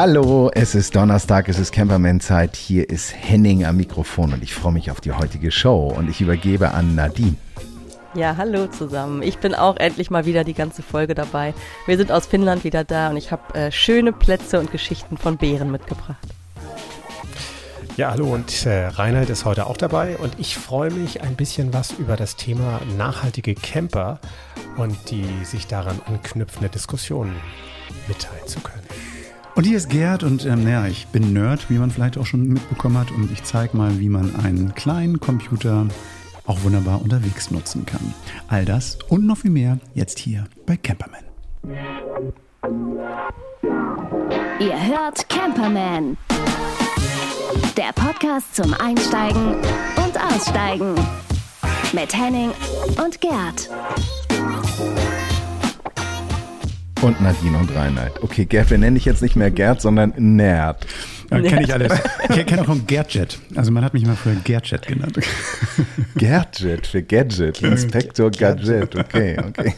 Hallo, es ist Donnerstag, es ist Camperman-Zeit. Hier ist Henning am Mikrofon und ich freue mich auf die heutige Show und ich übergebe an Nadine. Ja, hallo zusammen. Ich bin auch endlich mal wieder die ganze Folge dabei. Wir sind aus Finnland wieder da und ich habe äh, schöne Plätze und Geschichten von Bären mitgebracht. Ja, hallo und äh, Reinhard ist heute auch dabei und ich freue mich ein bisschen was über das Thema nachhaltige Camper und die sich daran anknüpfende Diskussionen mitteilen zu können. Und hier ist Gerd und ähm, naja, ich bin Nerd, wie man vielleicht auch schon mitbekommen hat und ich zeige mal, wie man einen kleinen Computer auch wunderbar unterwegs nutzen kann. All das und noch viel mehr jetzt hier bei Camperman. Ihr hört Camperman. Der Podcast zum Einsteigen und Aussteigen. Mit Henning und Gerd. Und Nadine und Reinhard. Okay, Gerd, wir nennen dich jetzt nicht mehr Gerd, sondern Nerd. Ja, kenne ich alles. Ich kenne auch von Gerdjet. Also man hat mich immer früher Gerdjet genannt. Gerdjet für Gadget, Inspektor Gadget. Okay, okay.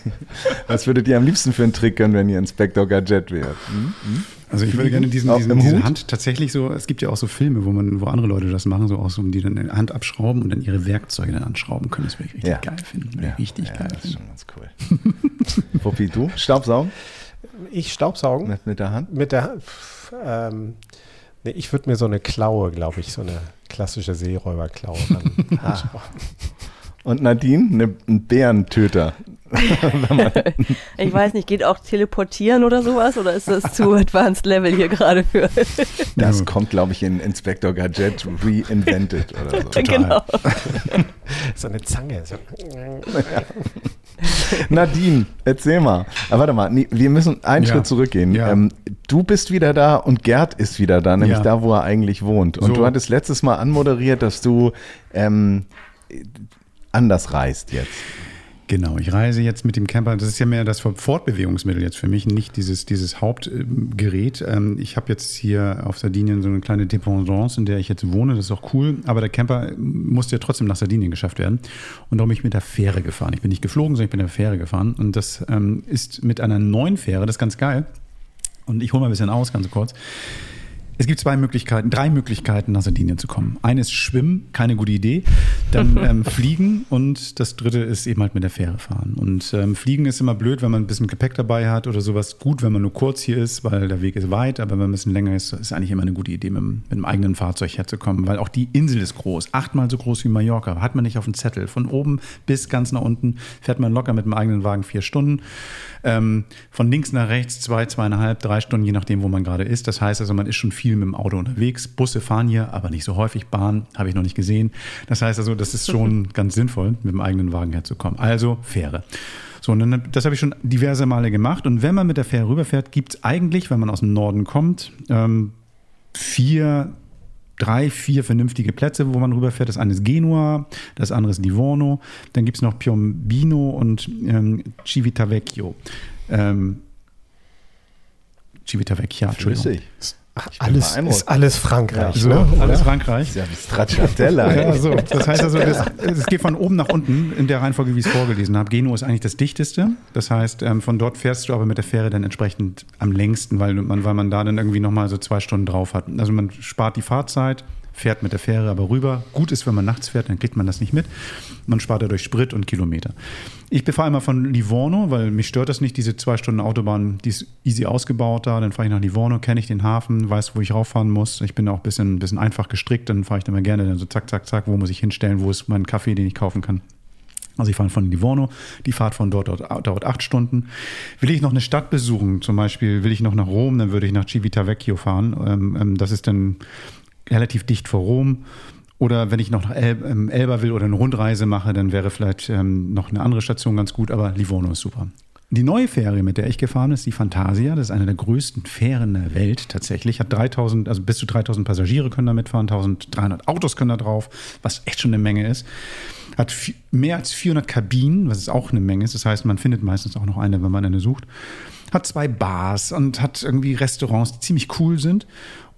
Was würdet ihr am liebsten für einen Trick können, wenn ihr Inspektor Gadget wärt? Hm? Hm? Also ich würde gerne diesen, diesen diese Hand tatsächlich so, es gibt ja auch so Filme, wo man, wo andere Leute das machen, so aus, um die dann die Hand abschrauben und dann ihre Werkzeuge dann anschrauben können. Das würde ich richtig ja. geil finden. Ja. Richtig ja, geil. Das ist schon ganz cool. Puppi, du? Staubsaugen? Ich Staubsaugen? Mit, mit der Hand? Mit der ähm, nee, ich würde mir so eine Klaue, glaube ich, so eine klassische Seeräuberklaue dann anschauen. Und Nadine, ne, ein Bärentöter. ich weiß nicht, geht auch teleportieren oder sowas? Oder ist das zu advanced Level hier gerade für? das kommt, glaube ich, in Inspector Gadget reinvented oder so. Total. Genau. so eine Zange. So. Nadine, erzähl mal. Aber ah, warte mal, wir müssen einen ja. Schritt zurückgehen. Ja. Ähm, du bist wieder da und Gerd ist wieder da, nämlich ja. da, wo er eigentlich wohnt. Und so. du hattest letztes Mal anmoderiert, dass du ähm, anders reist jetzt. Genau, ich reise jetzt mit dem Camper. Das ist ja mehr das Fortbewegungsmittel jetzt für mich, nicht dieses, dieses Hauptgerät. Ähm, ich habe jetzt hier auf Sardinien so eine kleine Dependance, in der ich jetzt wohne. Das ist auch cool. Aber der Camper musste ja trotzdem nach Sardinien geschafft werden. Und darum bin ich mit der Fähre gefahren. Ich bin nicht geflogen, sondern ich bin mit der Fähre gefahren. Und das ähm, ist mit einer neuen Fähre, das ist ganz geil. Und ich hole mal ein bisschen aus, ganz kurz. Es gibt zwei Möglichkeiten, drei Möglichkeiten, nach Sardinien zu kommen. Eine ist Schwimmen, keine gute Idee. Dann ähm, Fliegen und das dritte ist eben halt mit der Fähre fahren. Und ähm, Fliegen ist immer blöd, wenn man ein bisschen Gepäck dabei hat oder sowas. Gut, wenn man nur kurz hier ist, weil der Weg ist weit, aber wenn man ein bisschen länger ist, ist eigentlich immer eine gute Idee, mit, mit einem eigenen Fahrzeug herzukommen, weil auch die Insel ist groß, achtmal so groß wie Mallorca. Hat man nicht auf dem Zettel. Von oben bis ganz nach unten fährt man locker mit dem eigenen Wagen vier Stunden. Ähm, von links nach rechts zwei, zweieinhalb, drei Stunden, je nachdem, wo man gerade ist. Das heißt also, man ist schon viel mit dem Auto unterwegs. Busse fahren hier, aber nicht so häufig. Bahn habe ich noch nicht gesehen. Das heißt also, das ist schon ganz sinnvoll, mit dem eigenen Wagen herzukommen. Also Fähre. So, und dann, das habe ich schon diverse Male gemacht. Und wenn man mit der Fähre rüberfährt, gibt es eigentlich, wenn man aus dem Norden kommt, ähm, vier drei, vier vernünftige Plätze, wo man rüberfährt. Das eine ist Genua, das andere ist Livorno. Dann gibt es noch Piombino und ähm, Civitavecchio. Ähm, Civitavecchia, Entschuldigung. Alles ist alles Frankreich. Ja, so, ne? Alles Frankreich. Ja, Stracciatella. ja, so. Das heißt also, es geht von oben nach unten in der Reihenfolge, wie ich es vorgelesen habe. Genua ist eigentlich das dichteste. Das heißt, ähm, von dort fährst du aber mit der Fähre dann entsprechend am längsten, weil man, weil man da dann irgendwie nochmal so zwei Stunden drauf hat. Also man spart die Fahrzeit, fährt mit der Fähre aber rüber. Gut ist, wenn man nachts fährt, dann kriegt man das nicht mit. Man spart dadurch Sprit und Kilometer. Ich befahre immer von Livorno, weil mich stört das nicht, diese zwei Stunden Autobahn, die ist easy ausgebaut da. Dann fahre ich nach Livorno, kenne ich den Hafen, weiß, wo ich rauffahren muss. Ich bin auch ein bisschen, ein bisschen einfach gestrickt, dann fahre ich da mal gerne dann so zack, zack, zack, wo muss ich hinstellen, wo ist mein Kaffee, den ich kaufen kann. Also ich fahre von Livorno, die Fahrt von dort dauert acht Stunden. Will ich noch eine Stadt besuchen, zum Beispiel will ich noch nach Rom, dann würde ich nach Civitavecchio fahren. Ähm, ähm, das ist dann relativ dicht vor Rom. Oder wenn ich noch nach El ähm, Elba will oder eine Rundreise mache, dann wäre vielleicht ähm, noch eine andere Station ganz gut, aber Livorno ist super. Die neue Fähre, mit der ich gefahren bin, ist die Fantasia. Das ist eine der größten Fähren der Welt tatsächlich. Hat 3000, also bis zu 3000 Passagiere können da mitfahren, 1300 Autos können da drauf, was echt schon eine Menge ist. Hat mehr als 400 Kabinen, was auch eine Menge ist. Das heißt, man findet meistens auch noch eine, wenn man eine sucht. Hat zwei Bars und hat irgendwie Restaurants, die ziemlich cool sind.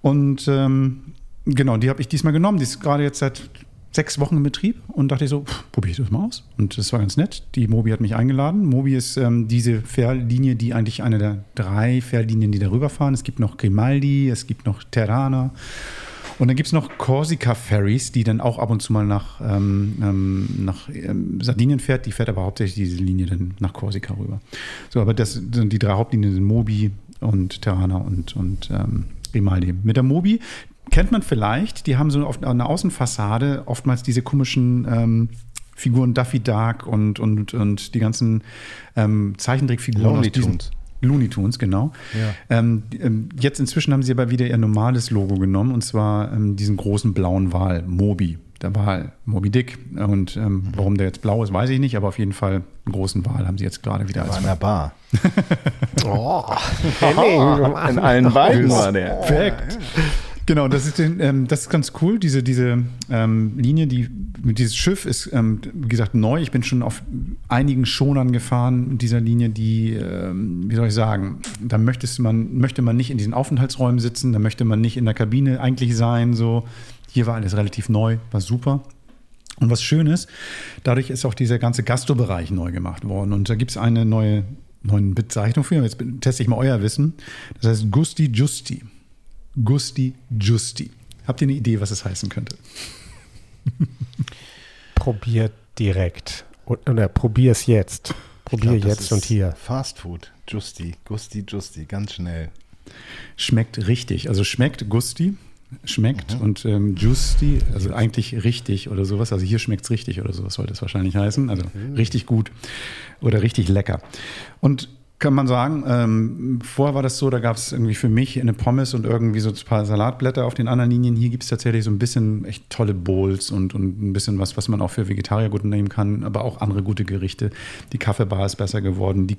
Und ähm, Genau, die habe ich diesmal genommen. Die ist gerade jetzt seit sechs Wochen im Betrieb und dachte ich so, probiere ich das mal aus. Und das war ganz nett. Die Mobi hat mich eingeladen. Mobi ist ähm, diese Fährlinie, die eigentlich eine der drei Fährlinien, die darüber fahren. Es gibt noch Grimaldi, es gibt noch Terrana. Und dann gibt es noch Corsica Ferries, die dann auch ab und zu mal nach, ähm, ähm, nach ähm, Sardinien fährt. Die fährt aber hauptsächlich diese Linie dann nach Corsica rüber. So, aber das sind die drei Hauptlinien sind Mobi und Terrana und, und ähm, Grimaldi. Mit der Mobi kennt man vielleicht, die haben so auf einer Außenfassade oftmals diese komischen ähm, Figuren Duffy Dark und, und, und die ganzen ähm, Zeichentrickfiguren Looney Tunes. Looney Tunes, genau. Ja. Ähm, ähm, jetzt inzwischen haben sie aber wieder ihr normales Logo genommen und zwar ähm, diesen großen blauen Wal, Moby. Der Wal, Moby Dick. Und ähm, mhm. warum der jetzt blau ist, weiß ich nicht, aber auf jeden Fall einen großen Wal haben sie jetzt gerade wieder. Der als war in der Bar. oh, in allen beiden war der. Perfekt. Genau, das ist, ähm, das ist ganz cool, diese, diese ähm, Linie, die, dieses Schiff ist, ähm, wie gesagt, neu. Ich bin schon auf einigen Schonern gefahren mit dieser Linie, die, ähm, wie soll ich sagen, da möchtest man, möchte man nicht in diesen Aufenthaltsräumen sitzen, da möchte man nicht in der Kabine eigentlich sein. So. Hier war alles relativ neu, war super. Und was schön ist, dadurch ist auch dieser ganze Gastrobereich neu gemacht worden. Und da gibt es eine neue, neue Bezeichnung für. Jetzt teste ich mal euer Wissen. Das heißt Gusti Justi. Gusti Giusti. Habt ihr eine Idee, was es heißen könnte? Probiert direkt. Oder probier es jetzt. Probier glaub, jetzt und hier. Fast Food. Justi. Gusti Giusti. Ganz schnell. Schmeckt richtig. Also schmeckt Gusti. Schmeckt mhm. und ähm, Justi, also eigentlich richtig oder sowas. Also hier schmeckt es richtig oder sowas sollte es wahrscheinlich heißen. Also mhm. richtig gut oder richtig lecker. Und kann man sagen. Ähm, vorher war das so, da gab es irgendwie für mich eine Pommes und irgendwie so ein paar Salatblätter auf den anderen Linien. Hier gibt es tatsächlich so ein bisschen echt tolle Bowls und, und ein bisschen was, was man auch für Vegetarier gut nehmen kann, aber auch andere gute Gerichte. Die Kaffeebar ist besser geworden, die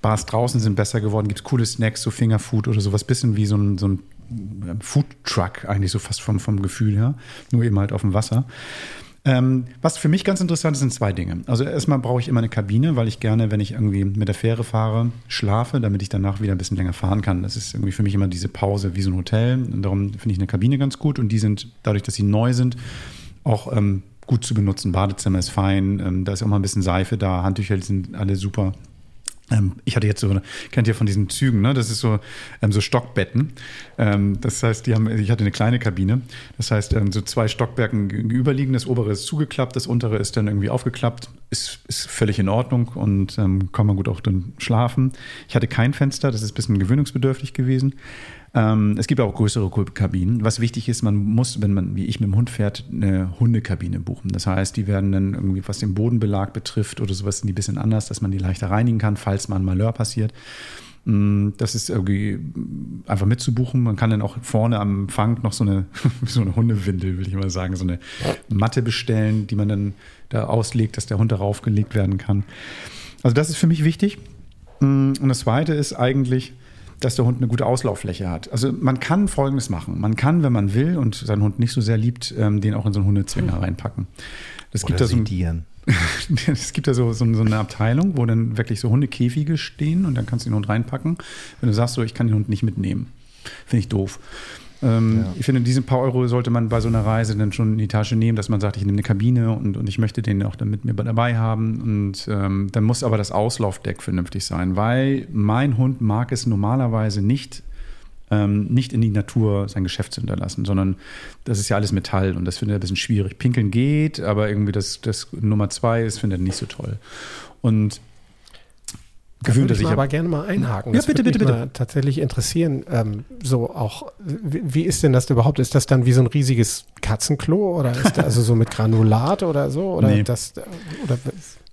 Bars draußen sind besser geworden, gibt es coole Snacks, so Fingerfood oder sowas, bisschen wie so ein, so ein Food Truck eigentlich so fast vom, vom Gefühl her, nur eben halt auf dem Wasser. Ähm, was für mich ganz interessant ist, sind zwei Dinge. Also erstmal brauche ich immer eine Kabine, weil ich gerne, wenn ich irgendwie mit der Fähre fahre, schlafe, damit ich danach wieder ein bisschen länger fahren kann. Das ist irgendwie für mich immer diese Pause wie so ein Hotel. Und darum finde ich eine Kabine ganz gut. Und die sind, dadurch, dass sie neu sind, auch ähm, gut zu benutzen. Badezimmer ist fein, ähm, da ist auch mal ein bisschen Seife da, Handtücher sind alle super. Ähm, ich hatte jetzt so, kennt ihr von diesen Zügen, ne? Das ist so, ähm, so Stockbetten. Ähm, das heißt, die haben, ich hatte eine kleine Kabine. Das heißt, ähm, so zwei Stockwerken gegenüberliegen. Das obere ist zugeklappt, das untere ist dann irgendwie aufgeklappt. Ist, ist völlig in Ordnung und ähm, kann man gut auch dann schlafen. Ich hatte kein Fenster, das ist ein bisschen gewöhnungsbedürftig gewesen. Ähm, es gibt auch größere Kabinen. Was wichtig ist, man muss, wenn man wie ich mit dem Hund fährt, eine Hundekabine buchen. Das heißt, die werden dann irgendwie, was den Bodenbelag betrifft oder sowas, sind die ein bisschen anders, dass man die leichter reinigen kann, falls mal ein Malheur passiert. Mm, das ist irgendwie einfach mitzubuchen. Man kann dann auch vorne am Fang noch so eine, so eine Hundewindel, will ich mal sagen, so eine Matte bestellen, die man dann da auslegt, dass der Hund darauf gelegt werden kann. Also das ist für mich wichtig. Mm, und das Zweite ist eigentlich, dass der Hund eine gute Auslauffläche hat. Also man kann Folgendes machen. Man kann, wenn man will und seinen Hund nicht so sehr liebt, ähm, den auch in so einen Hundezwinger mhm. reinpacken. Das Oder gibt da so ein, es gibt da so, so, so, eine Abteilung, wo dann wirklich so Hundekäfige stehen und dann kannst du den Hund reinpacken. Wenn du sagst, so, ich kann den Hund nicht mitnehmen, finde ich doof. Ähm, ja. Ich finde, diese paar Euro sollte man bei so einer Reise dann schon in die Tasche nehmen, dass man sagt, ich nehme eine Kabine und, und ich möchte den auch dann mit mir dabei haben. Und ähm, dann muss aber das Auslaufdeck vernünftig sein, weil mein Hund mag es normalerweise nicht, ähm, nicht in die Natur sein Geschäft zu hinterlassen, sondern das ist ja alles Metall und das findet er ein bisschen schwierig. Pinkeln geht, aber irgendwie das, das Nummer zwei ist, findet er nicht so toll. Und er sich. Ich aber gerne mal einhaken. Ja, das bitte, bitte, bitte. tatsächlich interessieren. Ähm, so auch, wie, wie, ist denn das überhaupt? Ist das dann wie so ein riesiges Katzenklo oder ist das also so mit Granulat oder so? Oder nee. das, oder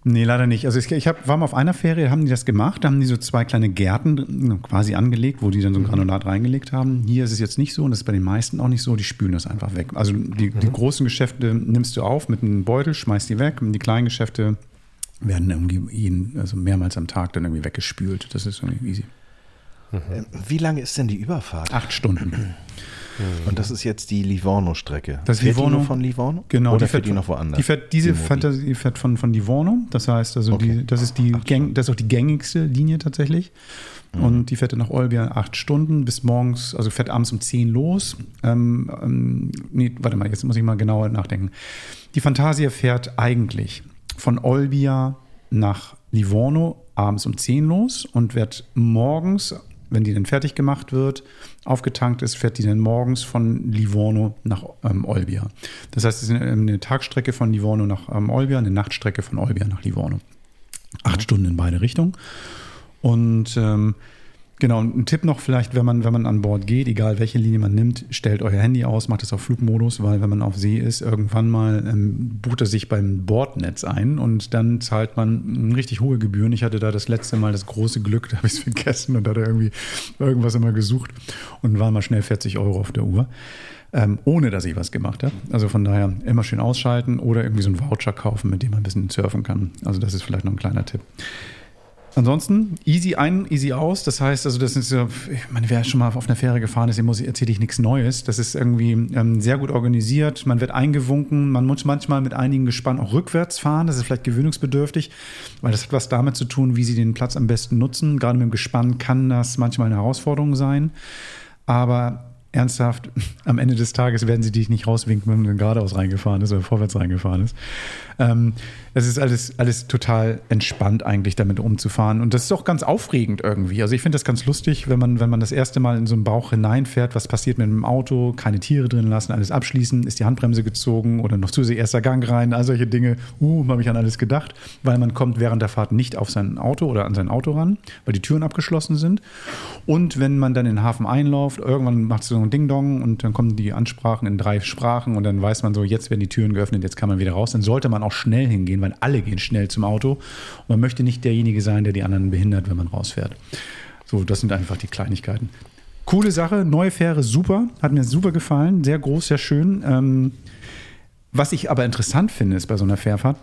Nee, leider nicht. Also ich, ich hab, war mal auf einer Ferie, haben die das gemacht, da haben die so zwei kleine Gärten quasi angelegt, wo die dann so ein mhm. Granulat reingelegt haben. Hier ist es jetzt nicht so und das ist bei den meisten auch nicht so, die spülen das einfach weg. Also die, die mhm. großen Geschäfte nimmst du auf mit einem Beutel, schmeißt die weg und die kleinen Geschäfte werden irgendwie also mehrmals am Tag dann irgendwie weggespült. Das ist irgendwie easy. Mhm. Wie lange ist denn die Überfahrt? Acht Stunden. Und das ist jetzt die Livorno-Strecke. Das fährt Livorno von Livorno? Genau. Oder die fährt die noch woanders? Die fährt, diese die Fantasie fährt von, von Livorno. Das heißt, also okay. die, das ist die Gang, das ist auch die gängigste Linie tatsächlich. Mhm. Und die fährt dann nach Olbia acht Stunden bis morgens, also fährt abends um zehn los. Ähm, ähm, nee, warte mal, jetzt muss ich mal genauer nachdenken. Die Fantasia fährt eigentlich von Olbia nach Livorno abends um 10 los und wird morgens, wenn die dann fertig gemacht wird, aufgetankt ist, fährt die dann morgens von Livorno nach ähm, Olbia. Das heißt, es ist eine Tagstrecke von Livorno nach ähm, Olbia, eine Nachtstrecke von Olbia nach Livorno. Acht Stunden in beide Richtungen. Und ähm, Genau, ein Tipp noch vielleicht, wenn man, wenn man an Bord geht, egal welche Linie man nimmt, stellt euer Handy aus, macht es auf Flugmodus, weil wenn man auf See ist, irgendwann mal ähm, bucht er sich beim Bordnetz ein und dann zahlt man richtig hohe Gebühren. Ich hatte da das letzte Mal das große Glück, da habe ich es vergessen und hatte irgendwie irgendwas immer gesucht und waren mal schnell 40 Euro auf der Uhr. Ähm, ohne dass ich was gemacht habe. Also von daher immer schön ausschalten oder irgendwie so einen Voucher kaufen, mit dem man ein bisschen surfen kann. Also das ist vielleicht noch ein kleiner Tipp. Ansonsten easy ein, easy aus. Das heißt, also das ist ich meine, wer schon mal auf einer Fähre gefahren dem muss erzähle ich nichts Neues. Das ist irgendwie ähm, sehr gut organisiert. Man wird eingewunken. Man muss manchmal mit einigen Gespannen auch rückwärts fahren. Das ist vielleicht gewöhnungsbedürftig, weil das hat was damit zu tun, wie sie den Platz am besten nutzen. Gerade mit dem Gespann kann das manchmal eine Herausforderung sein. Aber ernsthaft, am Ende des Tages werden sie dich nicht rauswinken, wenn man geradeaus reingefahren ist oder vorwärts reingefahren ist. Ähm, es ist alles, alles total entspannt eigentlich damit umzufahren. Und das ist auch ganz aufregend irgendwie. Also ich finde das ganz lustig, wenn man, wenn man das erste Mal in so einen Bauch hineinfährt, was passiert mit dem Auto, keine Tiere drin lassen, alles abschließen, ist die Handbremse gezogen oder noch zusätzlich erster Gang rein, all solche Dinge. Uh, habe ich an alles gedacht, weil man kommt während der Fahrt nicht auf sein Auto oder an sein Auto ran, weil die Türen abgeschlossen sind. Und wenn man dann in den Hafen einläuft, irgendwann macht es so ein Ding-Dong und dann kommen die Ansprachen in drei Sprachen und dann weiß man so, jetzt werden die Türen geöffnet, jetzt kann man wieder raus. Dann sollte man auch schnell hingehen, weil alle gehen schnell zum Auto. Und man möchte nicht derjenige sein, der die anderen behindert, wenn man rausfährt. So, das sind einfach die Kleinigkeiten. Coole Sache, neue Fähre, super, hat mir super gefallen, sehr groß, sehr schön. Ähm, was ich aber interessant finde, ist bei so einer Fährfahrt,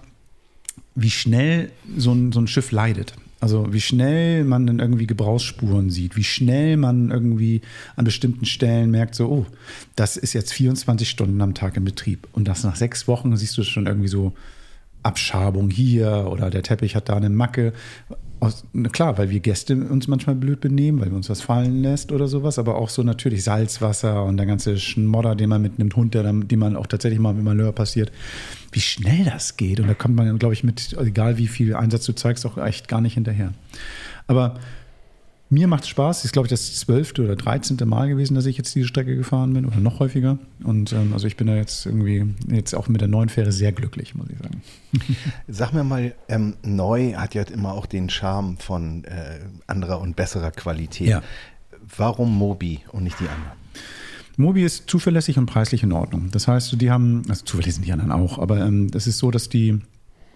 wie schnell so ein, so ein Schiff leidet. Also wie schnell man dann irgendwie Gebrauchsspuren sieht, wie schnell man irgendwie an bestimmten Stellen merkt, so, oh, das ist jetzt 24 Stunden am Tag im Betrieb. Und das nach sechs Wochen siehst du schon irgendwie so Abschabung hier oder der Teppich hat da eine Macke. Aus, klar, weil wir Gäste uns manchmal blöd benehmen, weil wir uns was fallen lässt oder sowas, aber auch so natürlich Salzwasser und der ganze Schmodder, den man mit einem Hund, der dann, die man auch tatsächlich mal mit Malheur passiert, wie schnell das geht. Und da kommt man, glaube ich, mit, egal wie viel Einsatz du zeigst, auch echt gar nicht hinterher. Aber mir macht es Spaß. Das ist, glaube ich, das zwölfte oder dreizehnte Mal gewesen, dass ich jetzt diese Strecke gefahren bin oder noch häufiger. Und ähm, also ich bin da jetzt irgendwie jetzt auch mit der neuen Fähre sehr glücklich, muss ich sagen. Sag mir mal, ähm, neu hat ja immer auch den Charme von äh, anderer und besserer Qualität. Ja. Warum Mobi und nicht die anderen? Mobi ist zuverlässig und preislich in Ordnung. Das heißt, die haben, also zuverlässig sind die anderen auch, aber ähm, das ist so, dass die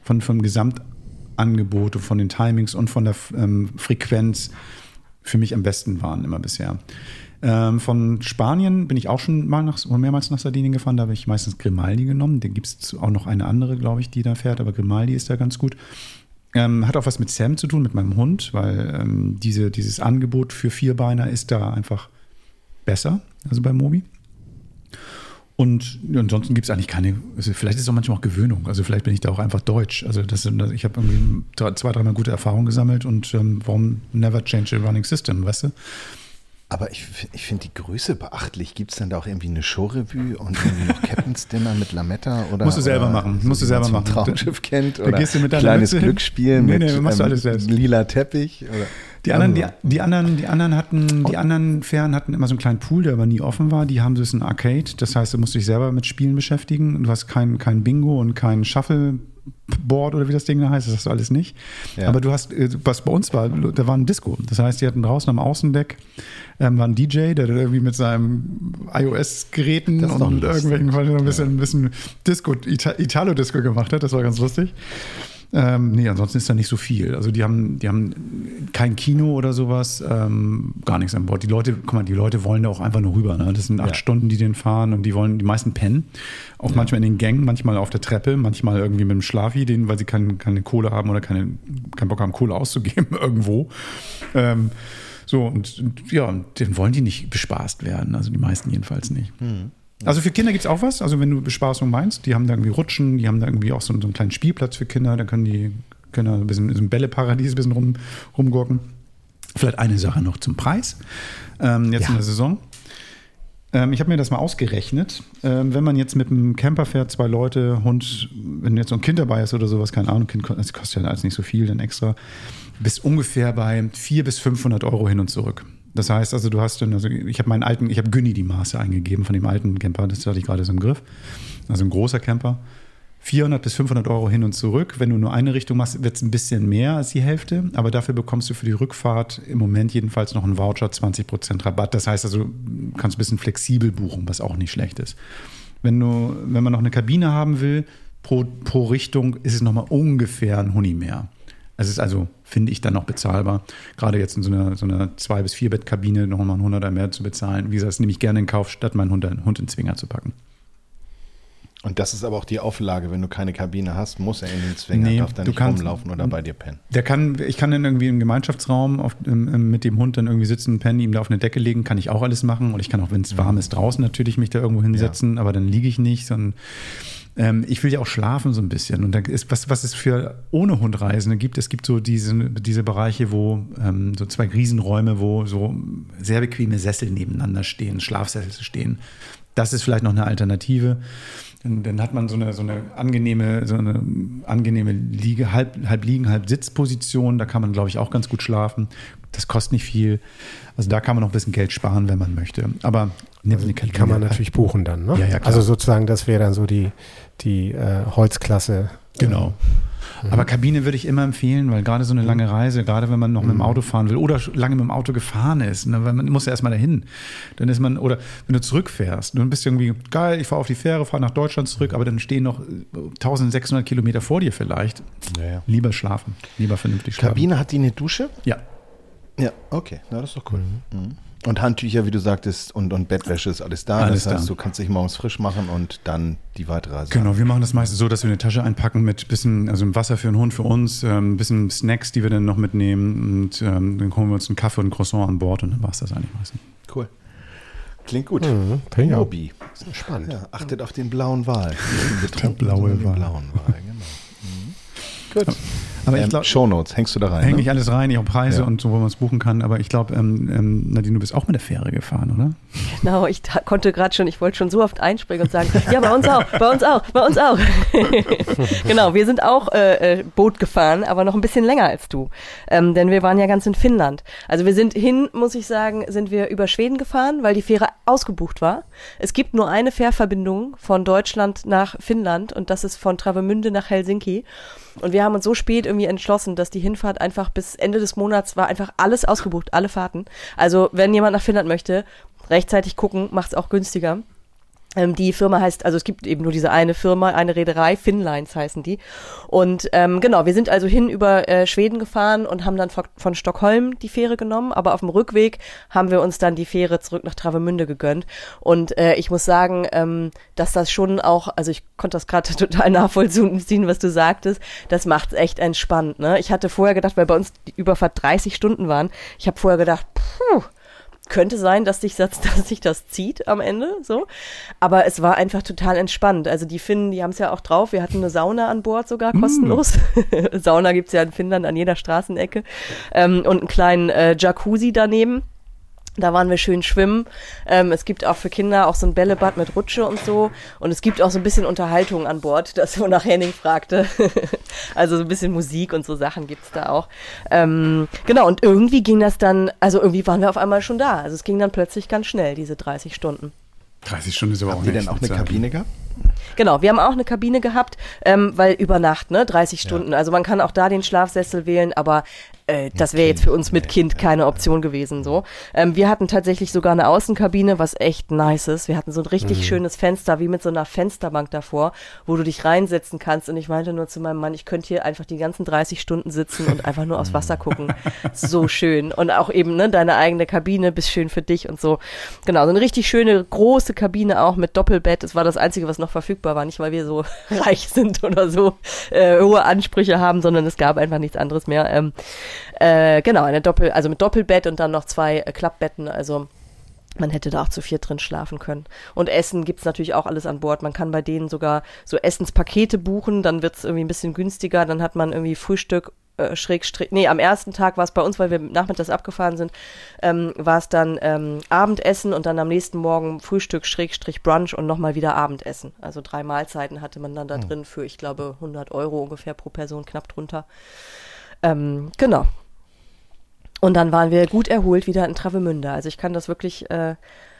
von, vom Gesamtangebot, von den Timings und von der ähm, Frequenz für mich am besten waren immer bisher. Ähm, von Spanien bin ich auch schon mal nach, mehrmals nach Sardinien gefahren. Da habe ich meistens Grimaldi genommen. Da gibt es auch noch eine andere, glaube ich, die da fährt, aber Grimaldi ist da ganz gut. Ähm, hat auch was mit Sam zu tun, mit meinem Hund, weil ähm, diese, dieses Angebot für Vierbeiner ist da einfach besser, also bei Mobi. Und ansonsten gibt es eigentlich keine, also vielleicht ist es auch manchmal auch Gewöhnung. Also vielleicht bin ich da auch einfach deutsch. Also das, ich habe irgendwie zwei, dreimal gute Erfahrungen gesammelt und ähm, warum never change a running system, weißt du? Aber ich, ich finde die Größe beachtlich. Gibt es denn da auch irgendwie eine Showrevue und irgendwie noch Captain's Dinner mit Lametta? Oder, musst du selber machen. So musst du selber machen. Traumschiff kennt oder da gehst du mit kleines Glücksspiel nee, mit nee, alles selbst. lila Teppich. Oder? Die anderen, die, die, anderen, die anderen hatten, die anderen Fähren hatten immer so einen kleinen Pool, der aber nie offen war. Die haben so ein Arcade. Das heißt, du musst dich selber mit Spielen beschäftigen. Du hast kein, kein Bingo und kein Shuffleboard oder wie das Ding da heißt. Das hast du alles nicht. Ja. Aber du hast, äh, was bei uns war, da war ein Disco. Das heißt, die hatten draußen am Außendeck ähm, war ein DJ, der irgendwie mit seinem iOS-Geräten und irgendwelchen ein bisschen, ein bisschen Disco, Italo-Disco gemacht hat. Das war ganz lustig. Ähm, nee, ansonsten ist da nicht so viel. Also die haben, die haben kein Kino oder sowas, ähm, gar nichts an Bord. Die Leute, guck mal, die Leute wollen da auch einfach nur rüber. Ne? Das sind acht ja. Stunden, die den fahren und die wollen, die meisten pennen. Auch ja. manchmal in den Gängen, manchmal auf der Treppe, manchmal irgendwie mit dem Schlafi, den, weil sie keine, keine Kohle haben oder keine, keinen Bock haben, Kohle auszugeben irgendwo. Ähm, So, und, und ja, dann wollen die nicht bespaßt werden. Also die meisten jedenfalls nicht. Mhm. Also für Kinder gibt es auch was. Also wenn du Bespaßung meinst, die haben da irgendwie Rutschen, die haben da irgendwie auch so, so einen kleinen Spielplatz für Kinder, da können die Kinder ein bisschen in so ein Bälleparadies ein bisschen rum, rumgurken. Vielleicht eine Sache noch zum Preis. Ähm, jetzt ja. in der Saison. Ähm, ich habe mir das mal ausgerechnet. Ähm, wenn man jetzt mit einem Camper fährt, zwei Leute, Hund, wenn jetzt so ein Kind dabei ist oder sowas, keine Ahnung, kind, das kostet ja alles nicht so viel, dann extra, bist ungefähr bei 400 bis 500 Euro hin und zurück. Das heißt also, du hast dann, also ich habe meinen alten, ich habe Günni die Maße eingegeben von dem alten Camper, das hatte ich gerade so im Griff. Also ein großer Camper. 400 bis 500 Euro hin und zurück. Wenn du nur eine Richtung machst, wird es ein bisschen mehr als die Hälfte. Aber dafür bekommst du für die Rückfahrt im Moment jedenfalls noch einen Voucher, 20% Rabatt. Das heißt also, du kannst ein bisschen flexibel buchen, was auch nicht schlecht ist. Wenn, du, wenn man noch eine Kabine haben will, pro, pro Richtung ist es nochmal ungefähr ein Huni mehr. Es ist also, finde ich, dann noch bezahlbar. Gerade jetzt in so einer, so einer Zwei- bis Vier-Bett-Kabine nochmal ein Hunderter mehr zu bezahlen. Wie gesagt, das nehme ich gerne in Kauf, statt meinen Hund, Hund in Zwinger zu packen. Und das ist aber auch die Auflage, wenn du keine Kabine hast, muss er in den Zwinger, nee, darf da nicht kannst, rumlaufen oder bei dir pennen. Der kann, ich kann dann irgendwie im Gemeinschaftsraum auf, im, mit dem Hund dann irgendwie sitzen, pennen, ihm da auf eine Decke legen, kann ich auch alles machen. Und ich kann auch, wenn es mhm. warm ist, draußen natürlich mich da irgendwo hinsetzen, ja. aber dann liege ich nicht, sondern ähm, ich will ja auch schlafen so ein bisschen. Und da ist, was, was es für ohne Hundreisende gibt, es gibt so diese, diese Bereiche, wo ähm, so zwei Riesenräume, wo so sehr bequeme Sessel nebeneinander stehen, Schlafsessel stehen. Das ist vielleicht noch eine Alternative. Dann, dann, hat man so eine, so eine angenehme, so eine angenehme Liege, halb, halb liegen, halb Sitzposition. Da kann man, glaube ich, auch ganz gut schlafen. Das kostet nicht viel. Also da kann man noch ein bisschen Geld sparen, wenn man möchte. Aber also die kann man natürlich buchen dann. Ne? Ja, ja, also sozusagen, das wäre dann so die, die äh, Holzklasse. Genau. Mhm. Aber Kabine würde ich immer empfehlen, weil gerade so eine lange Reise, gerade wenn man noch mit dem mhm. Auto fahren will oder lange mit dem Auto gefahren ist, ne, weil man muss ja erstmal dahin. Dann ist man, oder wenn du zurückfährst, du bist irgendwie geil, ich fahre auf die Fähre, fahre nach Deutschland zurück, aber dann stehen noch 1600 Kilometer vor dir vielleicht. Ja, ja. Lieber schlafen, lieber vernünftig schlafen. Kabine hat die eine Dusche? Ja. Ja, okay, na, das ist doch cool. Mhm. Und Handtücher, wie du sagtest, und, und Bettwäsche ist alles da. Alles das heißt, da. du kannst dich morgens frisch machen und dann die weitere Reise. Genau, wir machen das meistens so, dass wir eine Tasche einpacken mit bisschen, also Wasser für einen Hund für uns, ein ähm, bisschen Snacks, die wir dann noch mitnehmen und ähm, dann holen wir uns einen Kaffee und ein Croissant an Bord und dann war es das eigentlich meistens. Cool. Klingt gut. Mhm, Mobi. Spannend. Ja, achtet auf den blauen Wal. Der blaue Wal. Blauen Wal, genau. Mhm. Gut. Ja. Aber ähm, ich Shownotes, hängst du da rein? Hänge ne? ich alles rein, ich auch Preise ja. und so, wo man es buchen kann. Aber ich glaube, ähm, ähm, Nadine, du bist auch mit der Fähre gefahren, oder? Genau, ich konnte gerade schon, ich wollte schon so oft einspringen und sagen, ja, bei uns auch, bei uns auch, bei uns auch. genau, wir sind auch äh, äh, Boot gefahren, aber noch ein bisschen länger als du. Ähm, denn wir waren ja ganz in Finnland. Also wir sind hin, muss ich sagen, sind wir über Schweden gefahren, weil die Fähre ausgebucht war. Es gibt nur eine Fährverbindung von Deutschland nach Finnland und das ist von Travemünde nach Helsinki. Und wir haben uns so spät irgendwie entschlossen, dass die Hinfahrt einfach bis Ende des Monats war einfach alles ausgebucht, alle Fahrten. Also wenn jemand nach Finnland möchte, rechtzeitig gucken, macht es auch günstiger. Ähm, die Firma heißt, also es gibt eben nur diese eine Firma, eine Reederei, Finlines heißen die. Und ähm, genau, wir sind also hin über äh, Schweden gefahren und haben dann von, von, Stockholm die Fähre genommen, aber auf dem Rückweg haben wir uns dann die Fähre zurück nach Travemünde gegönnt. Und äh, ich muss sagen, ähm, dass das schon auch, also ich konnte das gerade total nachvollziehen, was du sagtest, das macht's echt entspannt. Ne? Ich hatte vorher gedacht, weil bei uns die Überfahrt 30 Stunden waren, ich habe vorher gedacht, puh, könnte sein, dass sich das, dass sich das zieht am Ende, so. Aber es war einfach total entspannt. Also die Finnen, die haben es ja auch drauf. Wir hatten eine Sauna an Bord sogar mm. kostenlos. Mm. Sauna gibt's ja in Finnland an jeder Straßenecke. Ähm, und einen kleinen äh, Jacuzzi daneben. Da waren wir schön schwimmen. Ähm, es gibt auch für Kinder auch so ein Bällebad mit Rutsche und so. Und es gibt auch so ein bisschen Unterhaltung an Bord, das wonach Henning fragte. also so ein bisschen Musik und so Sachen gibt's da auch. Ähm, genau, und irgendwie ging das dann, also irgendwie waren wir auf einmal schon da. Also es ging dann plötzlich ganz schnell, diese 30 Stunden. 30 Stunden ist aber Habt auch nicht. Habt ihr denn auch eine Kabine gehabt? Genau, wir haben auch eine Kabine gehabt, ähm, weil über Nacht, ne, 30 Stunden. Ja. Also man kann auch da den Schlafsessel wählen, aber äh, das wäre jetzt für uns mit Kind keine Option gewesen. So, ähm, wir hatten tatsächlich sogar eine Außenkabine, was echt nice ist. Wir hatten so ein richtig mhm. schönes Fenster, wie mit so einer Fensterbank davor, wo du dich reinsetzen kannst. Und ich meinte nur zu meinem Mann, ich könnte hier einfach die ganzen 30 Stunden sitzen und einfach nur aufs Wasser gucken. so schön und auch eben ne, deine eigene Kabine, bist schön für dich und so. Genau, so eine richtig schöne große Kabine auch mit Doppelbett. Das war das einzige, was noch verfügbar war, nicht weil wir so reich sind oder so äh, hohe Ansprüche haben, sondern es gab einfach nichts anderes mehr. Ähm, Äh, genau, eine Doppel, also mit Doppelbett und dann noch zwei äh, Klappbetten. Also man hätte da auch zu vier drin schlafen können. Und Essen gibt's natürlich auch alles an Bord. Man kann bei denen sogar so Essenspakete buchen, dann wird's irgendwie ein bisschen günstiger. Dann hat man irgendwie Frühstück äh, Schrägstrich, nee, am ersten Tag war es bei uns, weil wir nachmittags abgefahren sind, ähm, war es dann ähm, Abendessen und dann am nächsten Morgen Frühstück, Schrägstrich, Brunch und nochmal wieder Abendessen. Also drei Mahlzeiten hatte man dann da mhm. drin für, ich glaube, 100 Euro ungefähr pro Person, knapp drunter. Ähm, genau. Und dann waren wir gut erholt wieder in Travemünde. Also ich kann das wirklich äh,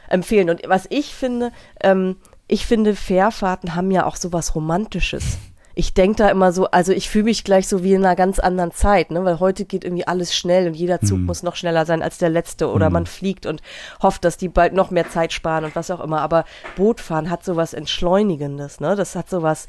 empfehlen. Und was ich finde, ähm, ich finde, Fährfahrten haben ja auch sowas Romantisches ich denke da immer so, also ich fühle mich gleich so wie in einer ganz anderen Zeit, ne? weil heute geht irgendwie alles schnell und jeder Zug mhm. muss noch schneller sein als der letzte oder mhm. man fliegt und hofft, dass die bald noch mehr Zeit sparen und was auch immer. Aber Bootfahren hat sowas Entschleunigendes, ne? Das hat sowas,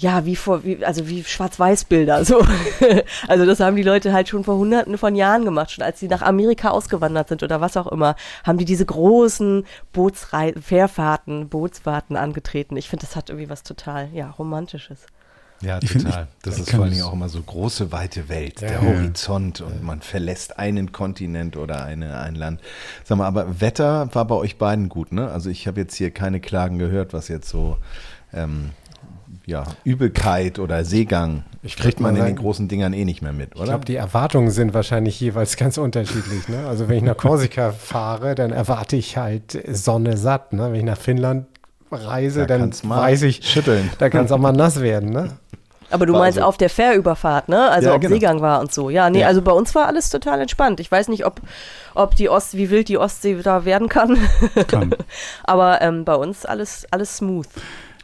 ja, wie vor, wie, also wie Schwarz-Weiß-Bilder, so. also das haben die Leute halt schon vor hunderten von Jahren gemacht, schon als sie nach Amerika ausgewandert sind oder was auch immer, haben die diese großen Bootsreisen, Fährfahrten, Bootsfahrten angetreten. Ich finde, das hat irgendwie was total, ja, Romantisches. Ja, ich total. Find, ich, das ist vor allen Dingen auch immer so große, weite Welt, ja, der Horizont und man verlässt einen Kontinent oder eine, ein Land. Sag mal, aber Wetter war bei euch beiden gut, ne? Also ich habe jetzt hier keine Klagen gehört, was jetzt so ähm, ja, Übelkeit oder Seegang ich kriegt man in den großen Dingern eh nicht mehr mit, oder? Ich glaube, die Erwartungen sind wahrscheinlich jeweils ganz unterschiedlich. Ne? Also wenn ich nach Korsika fahre, dann erwarte ich halt Sonne satt. Ne? Wenn ich nach Finnland reise, da dann weiß ich, schütteln. da kann es auch mal nass werden. Ne? Aber du meinst also, auf der Fährüberfahrt, ne? Also ja, ob genau. Seegang war und so. Ja, nee, ja. also bei uns war alles total entspannt. Ich weiß nicht, ob, ob die Ost, wie wild die Ostsee da werden kann. kann. Aber ähm, bei uns alles, alles smooth.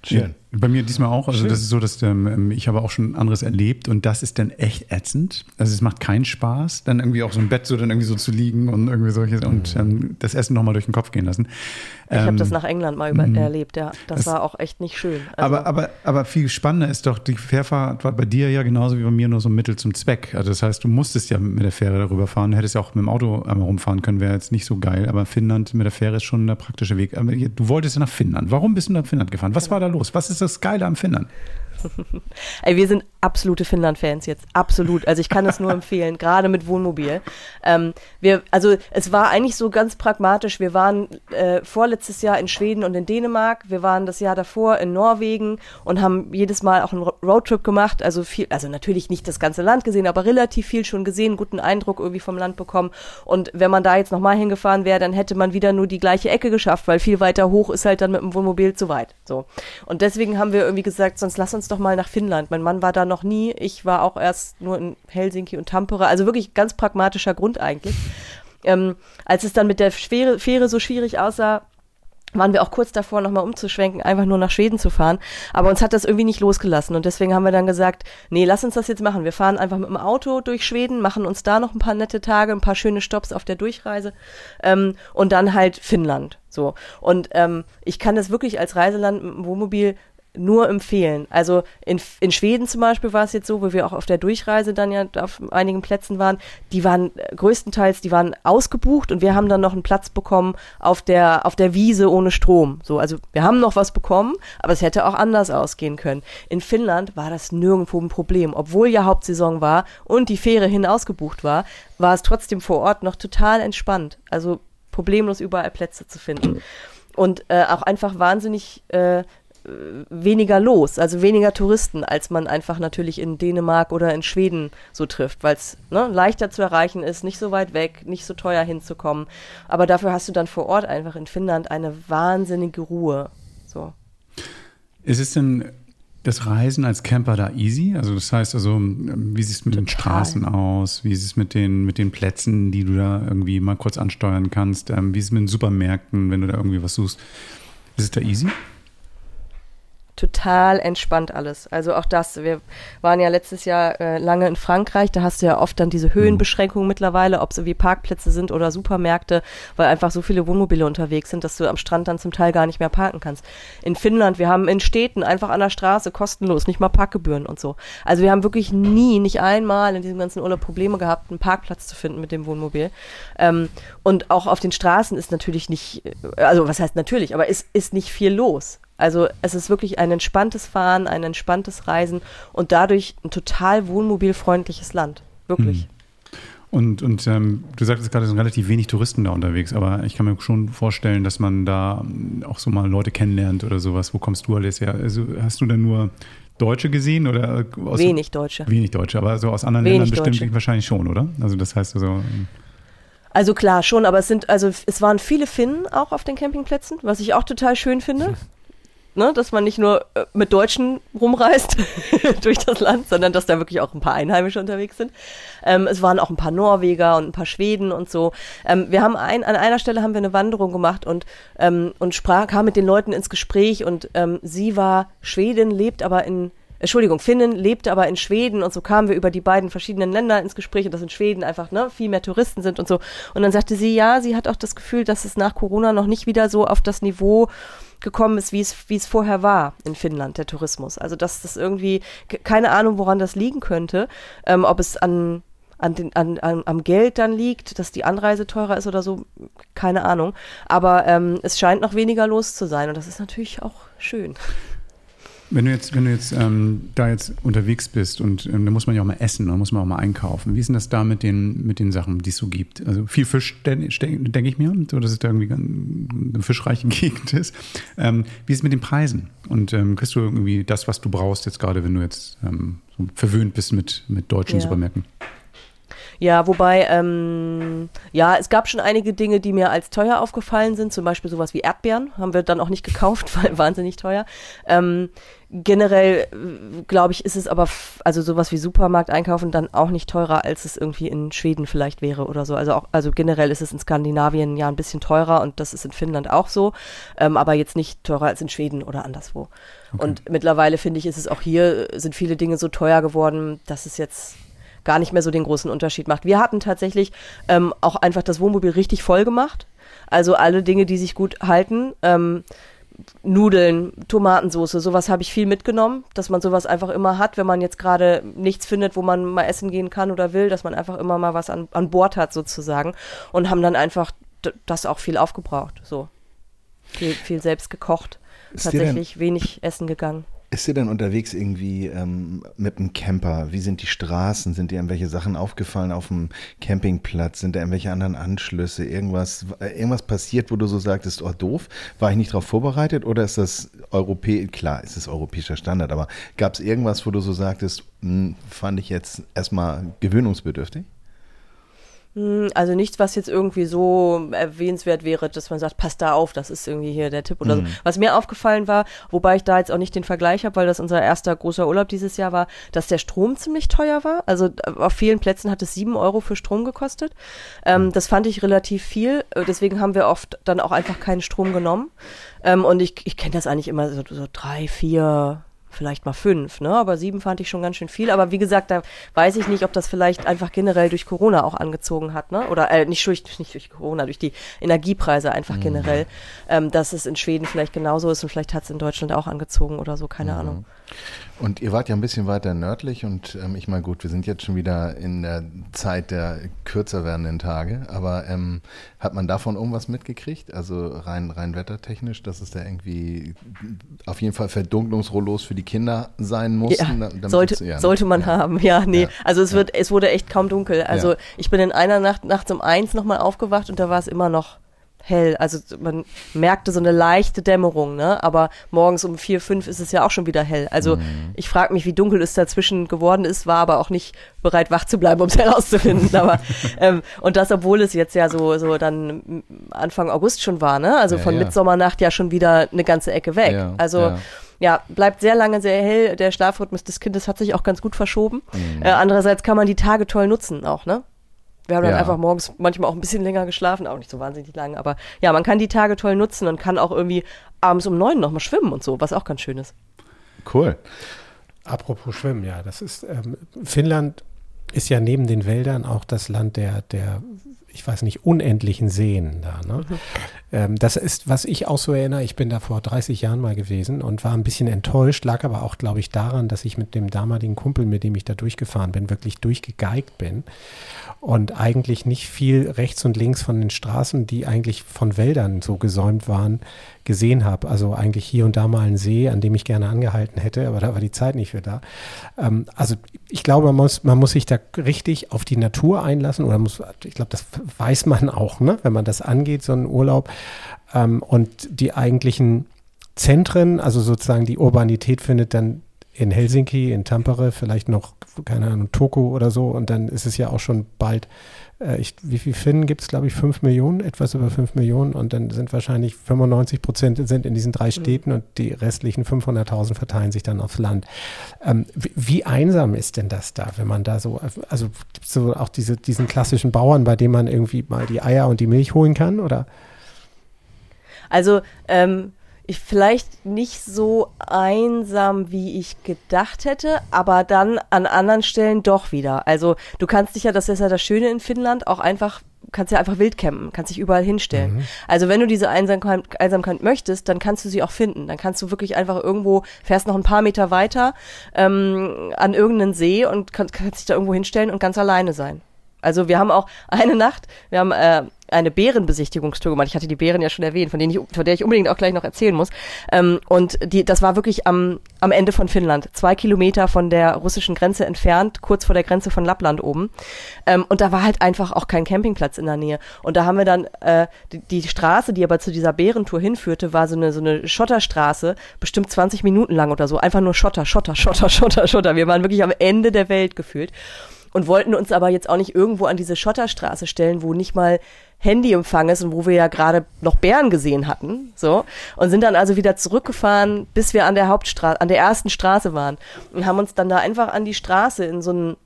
Schön. Bei mir diesmal auch. Also Schön. das ist so, dass ähm, ich habe auch schon anderes erlebt und das ist dann echt ätzend. Also es macht keinen Spaß, dann irgendwie auch so im Bett so dann irgendwie so zu liegen und irgendwie solches mhm. und ähm, das Essen nochmal durch den Kopf gehen lassen. Ich ähm, habe das nach England mal über, mhm. erlebt, ja. Das, das, war auch echt nicht schön. Also aber, aber, aber viel spannender ist doch, die Fährfahrt war bei dir ja genauso wie bei mir nur so ein Mittel zum Zweck. Also das heißt, du musstest ja mit der Fähre darüber fahren, hättest ja auch mit dem Auto einmal rumfahren können, wäre jetzt nicht so geil. Aber Finnland mit der Fähre ist schon der praktische Weg. Aber du wolltest ja nach Finnland. Warum bist du nach Finnland gefahren? Was war da los? Was ist das Geile am Finnland? Ey, wir sind absolute Finnland-Fans jetzt. Absolut. Also ich kann das nur empfehlen, gerade mit Wohnmobil. Ähm, wir, also es war eigentlich so ganz pragmatisch. Wir waren äh, vorletztes Jahr in Schweden und in Dänemark. Wir waren das Jahr davor in Norwegen und haben jedes Mal auch einen Roadtrip gemacht. Also viel, also natürlich nicht das ganze Land gesehen, aber relativ viel schon gesehen, guten Eindruck irgendwie vom Land bekommen. Und wenn man da jetzt nochmal hingefahren wäre, dann hätte man wieder nur die gleiche Ecke geschafft, weil viel weiter hoch ist halt dann mit dem Wohnmobil zu weit. So. Und deswegen haben wir irgendwie gesagt, sonst lass uns doch mal nach Finnland. Mein Mann war da noch nie. Ich war auch erst nur in Helsinki und Tampere. Also wirklich ganz pragmatischer Grund eigentlich. Ähm, als es dann mit der Fähre, Fähre so schwierig aussah, waren wir auch kurz davor, nochmal umzuschwenken, einfach nur nach Schweden zu fahren. Aber uns hat das irgendwie nicht losgelassen. Und deswegen haben wir dann gesagt, nee, lass uns das jetzt machen. Wir fahren einfach mit dem Auto durch Schweden, machen uns da noch ein paar nette Tage, ein paar schöne Stops auf der Durchreise ähm, und dann halt Finnland. So. Und ähm, ich kann das wirklich als Reiseland mit dem Wohnmobil nur empfehlen. Also in, in Schweden zum Beispiel war es jetzt so, wo wir auch auf der Durchreise dann ja auf einigen Plätzen waren, die waren äh, größtenteils, die waren ausgebucht und wir haben dann noch einen Platz bekommen auf der, auf der Wiese ohne Strom. So, also wir haben noch was bekommen, aber es hätte auch anders ausgehen können. In Finnland war das nirgendwo ein Problem. Obwohl ja Hauptsaison war und die Fähre hin ausgebucht war, war es trotzdem vor Ort noch total entspannt. Also problemlos überall Plätze zu finden. Und äh, auch einfach wahnsinnig äh, weniger los, also weniger Touristen, als man einfach natürlich in Dänemark oder in Schweden so trifft, weil es ne, leichter zu erreichen ist, nicht so weit weg, nicht so teuer hinzukommen. Aber dafür hast du dann vor Ort einfach in Finnland eine wahnsinnige Ruhe. So. Ist es denn das Reisen als Camper da easy? Also das heißt also, wie sieht es mit Total. den Straßen aus? Wie ist es mit den, mit den Plätzen, die du da irgendwie mal kurz ansteuern kannst? Ähm, wie ist es mit den Supermärkten, wenn du da irgendwie was suchst? Ist es da easy? Total entspannt alles. Also auch das, wir waren ja letztes Jahr äh, lange in Frankreich, da hast du ja oft dann diese Höhenbeschränkungen mittlerweile, ob es wie Parkplätze sind oder Supermärkte, weil einfach so viele Wohnmobile unterwegs sind, dass du am Strand dann zum Teil gar nicht mehr parken kannst. In Finnland, wir haben in Städten einfach an der Straße kostenlos, nicht mal Parkgebühren und so. Also wir haben wirklich nie, nicht einmal in diesem ganzen Urlaub Probleme gehabt, einen Parkplatz zu finden mit dem Wohnmobil. Ähm, und auch auf den Straßen ist natürlich nicht, äh, also was heißt natürlich, aber es ist nicht viel los. Also es ist wirklich ein entspanntes Fahren, ein entspanntes Reisen und dadurch ein total wohnmobilfreundliches Land. Wirklich. Hm. Und, und ähm, du sagtest gerade, es sind relativ wenig Touristen da unterwegs, aber ich kann mir schon vorstellen, dass man da auch so mal Leute kennenlernt oder sowas. Wo kommst du alles her? Also hast du denn nur Deutsche gesehen oder aus, wenig Deutsche? Wenig Deutsche, aber so aus anderen wenig Ländern bestimmt wahrscheinlich schon, oder? Also das heißt also. Ähm, also klar, schon, aber es sind, also es waren viele Finnen auch auf den Campingplätzen, was ich auch total schön finde. ne, dass man nicht nur äh, mit Deutschen rumreist durch das Land, sondern dass da wirklich auch ein paar Einheimische unterwegs sind. Ähm, es waren auch ein paar Norweger und ein paar Schweden und so. Ähm, wir haben ein, an einer Stelle haben wir eine Wanderung gemacht und, ähm, und sprach, kam mit den Leuten ins Gespräch und ähm, sie war Schwedin, lebt aber in Entschuldigung, Finnen lebte aber in Schweden und so kamen wir über die beiden verschiedenen Länder ins Gespräch und dass in Schweden einfach ne, viel mehr Touristen sind und so. Und dann sagte sie, ja, sie hat auch das Gefühl, dass es nach Corona noch nicht wieder so auf das Niveau gekommen ist, wie es, wie es vorher war in Finnland, der Tourismus. Also dass das irgendwie, keine Ahnung, woran das liegen könnte, ähm, ob es an an den, an, an, am Geld dann liegt, dass die Anreise teurer ist oder so, keine Ahnung. Aber ähm, es scheint noch weniger los zu sein und das ist natürlich auch schön. Wenn du jetzt, wenn du jetzt ähm, da jetzt unterwegs bist und ähm, da muss man ja auch mal essen, da muss man auch mal einkaufen. Wie ist denn das da mit den, mit den Sachen, die es so gibt? Also viel Fisch, denke denk ich mir, so dass es da irgendwie eine fischreiche Gegend ist. Ähm, wie ist es mit den Preisen? Und ähm, kriegst du irgendwie das, was du brauchst, jetzt gerade, wenn du jetzt ähm, so verwöhnt bist mit, mit deutschen ja. Supermärkten? Ja, wobei, ähm, ja, es gab schon einige Dinge, die mir als teuer aufgefallen sind, zum Beispiel sowas wie Erdbeeren, haben wir dann auch nicht gekauft, weil wahnsinnig teuer. Ähm, generell, glaube ich, ist es aber, also sowas wie Supermarkt einkaufen dann auch nicht teurer, als es irgendwie in Schweden vielleicht wäre oder so. Also auch, also generell ist es in Skandinavien ja ein bisschen teurer und das ist in Finnland auch so, ähm, aber jetzt nicht teurer als in Schweden oder anderswo. Okay. Und mittlerweile finde ich, ist es auch hier, sind viele Dinge so teuer geworden, dass es jetzt gar nicht mehr so den großen Unterschied macht. Wir hatten tatsächlich ähm, auch einfach das Wohnmobil richtig voll gemacht. Also alle Dinge, die sich gut halten. Ähm, Nudeln, Tomatensoße, sowas habe ich viel mitgenommen, dass man sowas einfach immer hat, wenn man jetzt gerade nichts findet, wo man mal essen gehen kann oder will, dass man einfach immer mal was an, an Bord hat sozusagen und haben dann einfach das auch viel aufgebraucht, so. Viel, viel selbst gekocht, Ist tatsächlich wenig essen gegangen. Ist dir denn unterwegs irgendwie ähm, mit einem Camper? Wie sind die Straßen? Sind dir irgendwelche Sachen aufgefallen auf dem Campingplatz? Sind da irgendwelche anderen Anschlüsse? Irgendwas, äh, irgendwas passiert, wo du so sagtest, oh doof, war ich nicht darauf vorbereitet? Oder ist das europäisch, klar, ist es europäischer Standard, aber gab es irgendwas, wo du so sagtest, mh, hm, fand ich jetzt erstmal gewöhnungsbedürftig? Hm, also nichts, was jetzt irgendwie so erwähnenswert wäre, dass man sagt, passt da auf, das ist irgendwie hier der Tipp oder mhm. so. Was mir aufgefallen war, wobei ich da jetzt auch nicht den Vergleich habe, weil das unser erster großer Urlaub dieses Jahr war, dass der Strom ziemlich teuer war. Also auf vielen Plätzen hat es sieben Euro für Strom gekostet. Ähm, mhm. das fand ich relativ viel. Äh, deswegen haben wir oft dann auch einfach keinen Strom genommen. Ähm, und ich, ich kenne das eigentlich immer so, so drei, vier, vielleicht mal fünf, ne? Aber sieben fand ich schon ganz schön viel. Aber wie gesagt, da weiß ich nicht, ob das vielleicht einfach generell durch Corona auch angezogen hat, ne? Oder äh, nicht durch, nicht durch Corona, durch die Energiepreise einfach mhm. generell, ähm, dass es in Schweden vielleicht genauso ist und vielleicht hat es in Deutschland auch angezogen oder so, keine mhm. Ahnung. Und ihr wart ja ein bisschen weiter nördlich und ähm, ich meine, gut, wir sind jetzt schon wieder in der Zeit der kürzer werdenden Tage, aber ähm, hat man davon irgendwas mitgekriegt? Also rein, rein wettertechnisch, dass es da irgendwie auf jeden Fall Verdunklungsrollos für die Kinder sein mussten? Ja, sollte, ja, sollte man ja. haben, ja, nee. Also es wird, es wurde echt kaum dunkel. Also ich bin in einer Nacht nachts um eins nochmal aufgewacht und da war es immer noch hell. Also man merkte so eine leichte Dämmerung, ne? Aber morgens um vier, fünf ist es ja auch schon wieder hell. Also mhm. ich frage mich, wie dunkel es dazwischen geworden ist, war aber auch nicht bereit, wach zu bleiben, um es herauszufinden. aber ähm, und das, obwohl es jetzt ja so, so dann Anfang August schon war, ne? Also ja, von ja. Mitsommernacht ja schon wieder eine ganze Ecke weg. Ja, also ja, bleibt sehr lange sehr hell. Der Schlafrhythmus des Kindes hat sich auch ganz gut verschoben. Mhm. Äh, andererseits kann man die Tage toll nutzen auch, ne? Wir haben dann einfach morgens manchmal auch ein bisschen länger geschlafen, auch nicht so wahnsinnig lang, aber ja, man kann die Tage toll nutzen und kann auch irgendwie abends um neun nochmal schwimmen und so, was auch ganz schön ist. Cool. Apropos Schwimmen, ja, das ist, ähm, Finnland ist ja neben den Wäldern auch das Land der, der ich weiß nicht, unendlichen Seen da. Ne? Mhm. ähm, das ist, was ich auch so erinnere, ich bin da vor 30 Jahren mal gewesen und war ein bisschen enttäuscht, lag aber auch, glaube ich, daran, dass ich mit dem damaligen Kumpel, mit dem ich da durchgefahren bin, wirklich durchgegeigt bin und eigentlich nicht viel rechts und links von den Straßen, die eigentlich von Wäldern so gesäumt waren, gesehen habe. Also eigentlich hier und da mal ein See, an dem ich gerne angehalten hätte, aber da war die Zeit nicht für da. Ähm, also ich glaube, man muss, man muss sich da richtig auf die Natur einlassen oder muss, ich glaube, das weiß man auch, ne, wenn man das angeht, so einen Urlaub. Ähm, und die eigentlichen Zentren, also sozusagen die Urbanität findet dann in Helsinki, in Tampere, vielleicht noch, keine Ahnung, Toko oder so. Und dann ist es ja auch schon bald, äh, ich, wie viel Finnen gibt es, glaube ich, 5 Millionen, etwas über 5 Millionen. Und dann sind wahrscheinlich 95 Prozent sind in diesen drei mhm. Städten mhm. und die restlichen 500.000 verteilen sich dann aufs Land. Ähm, wie, wie, einsam ist denn das da, wenn man da so, also so auch diese, diesen klassischen Bauern, bei denen man irgendwie mal die Eier und die Milch holen kann, oder? Also, ähm, ich vielleicht nicht so einsam, wie ich gedacht hätte, aber dann an anderen Stellen doch wieder. Also du kannst dich ja, das ist ja das Schöne in Finnland, auch einfach kannst ja einfach wild campen, kannst dich überall hinstellen. Mhm. Also wenn du diese Einsamkeit, Einsamkeit möchtest, dann kannst du sie auch finden. Dann kannst du wirklich einfach irgendwo, fährst noch ein paar Meter weiter ähm, an irgendeinen See und kann, kannst dich da irgendwo hinstellen und ganz alleine sein. Also wir haben auch eine Nacht, wir haben äh, eine Bärenbesichtigungstour gemacht. Ich hatte die Bären ja schon erwähnt, von denen ich, von der ich unbedingt auch gleich noch erzählen muss. Ähm, und die, das war wirklich am, am Ende von Finnland, zwei Kilometer von der russischen Grenze entfernt, kurz vor der Grenze von Lappland oben. Ähm, und da war halt einfach auch kein Campingplatz in der Nähe. Und da haben wir dann äh, die, die Straße, die aber zu dieser Bärentour hinführte, war so eine so eine Schotterstraße, bestimmt 20 Minuten lang oder so, einfach nur Schotter, Schotter, Schotter, Schotter, Schotter. Wir waren wirklich am Ende der Welt gefühlt und wollten uns aber jetzt auch nicht irgendwo an diese Schotterstraße stellen, wo nicht mal Handyempfang ist und wo wir ja gerade noch Bären gesehen hatten, so und sind dann also wieder zurückgefahren, bis wir an der Hauptstraße, an der ersten Straße waren und haben uns dann da einfach an die Straße in so ein